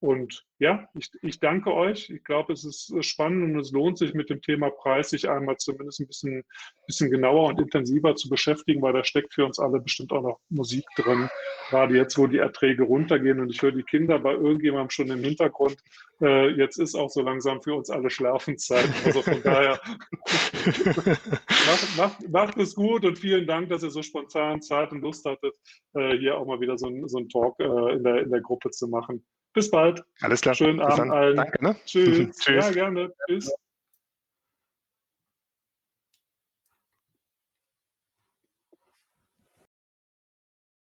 Und ja, ich, ich danke euch. Ich glaube, es ist äh, spannend und es lohnt sich mit dem Thema Preis, sich einmal zumindest ein bisschen, bisschen genauer und intensiver zu beschäftigen, weil da steckt für uns alle bestimmt auch noch Musik drin. Gerade jetzt, wo die Erträge runtergehen und ich höre die Kinder bei irgendjemandem schon im Hintergrund. Äh, jetzt ist auch so langsam für uns alle Schlafenszeit. Also von daher macht, macht, macht, es gut und vielen Dank, dass ihr so spontan Zeit und Lust hattet, äh, hier auch mal wieder so, ein, so einen Talk äh, in, der, in der Gruppe zu machen. Bis bald. Alles klar. Schönen Abend allen. Danke. Ne? Tschüss. Tschüss. Ja, gerne. Tschüss.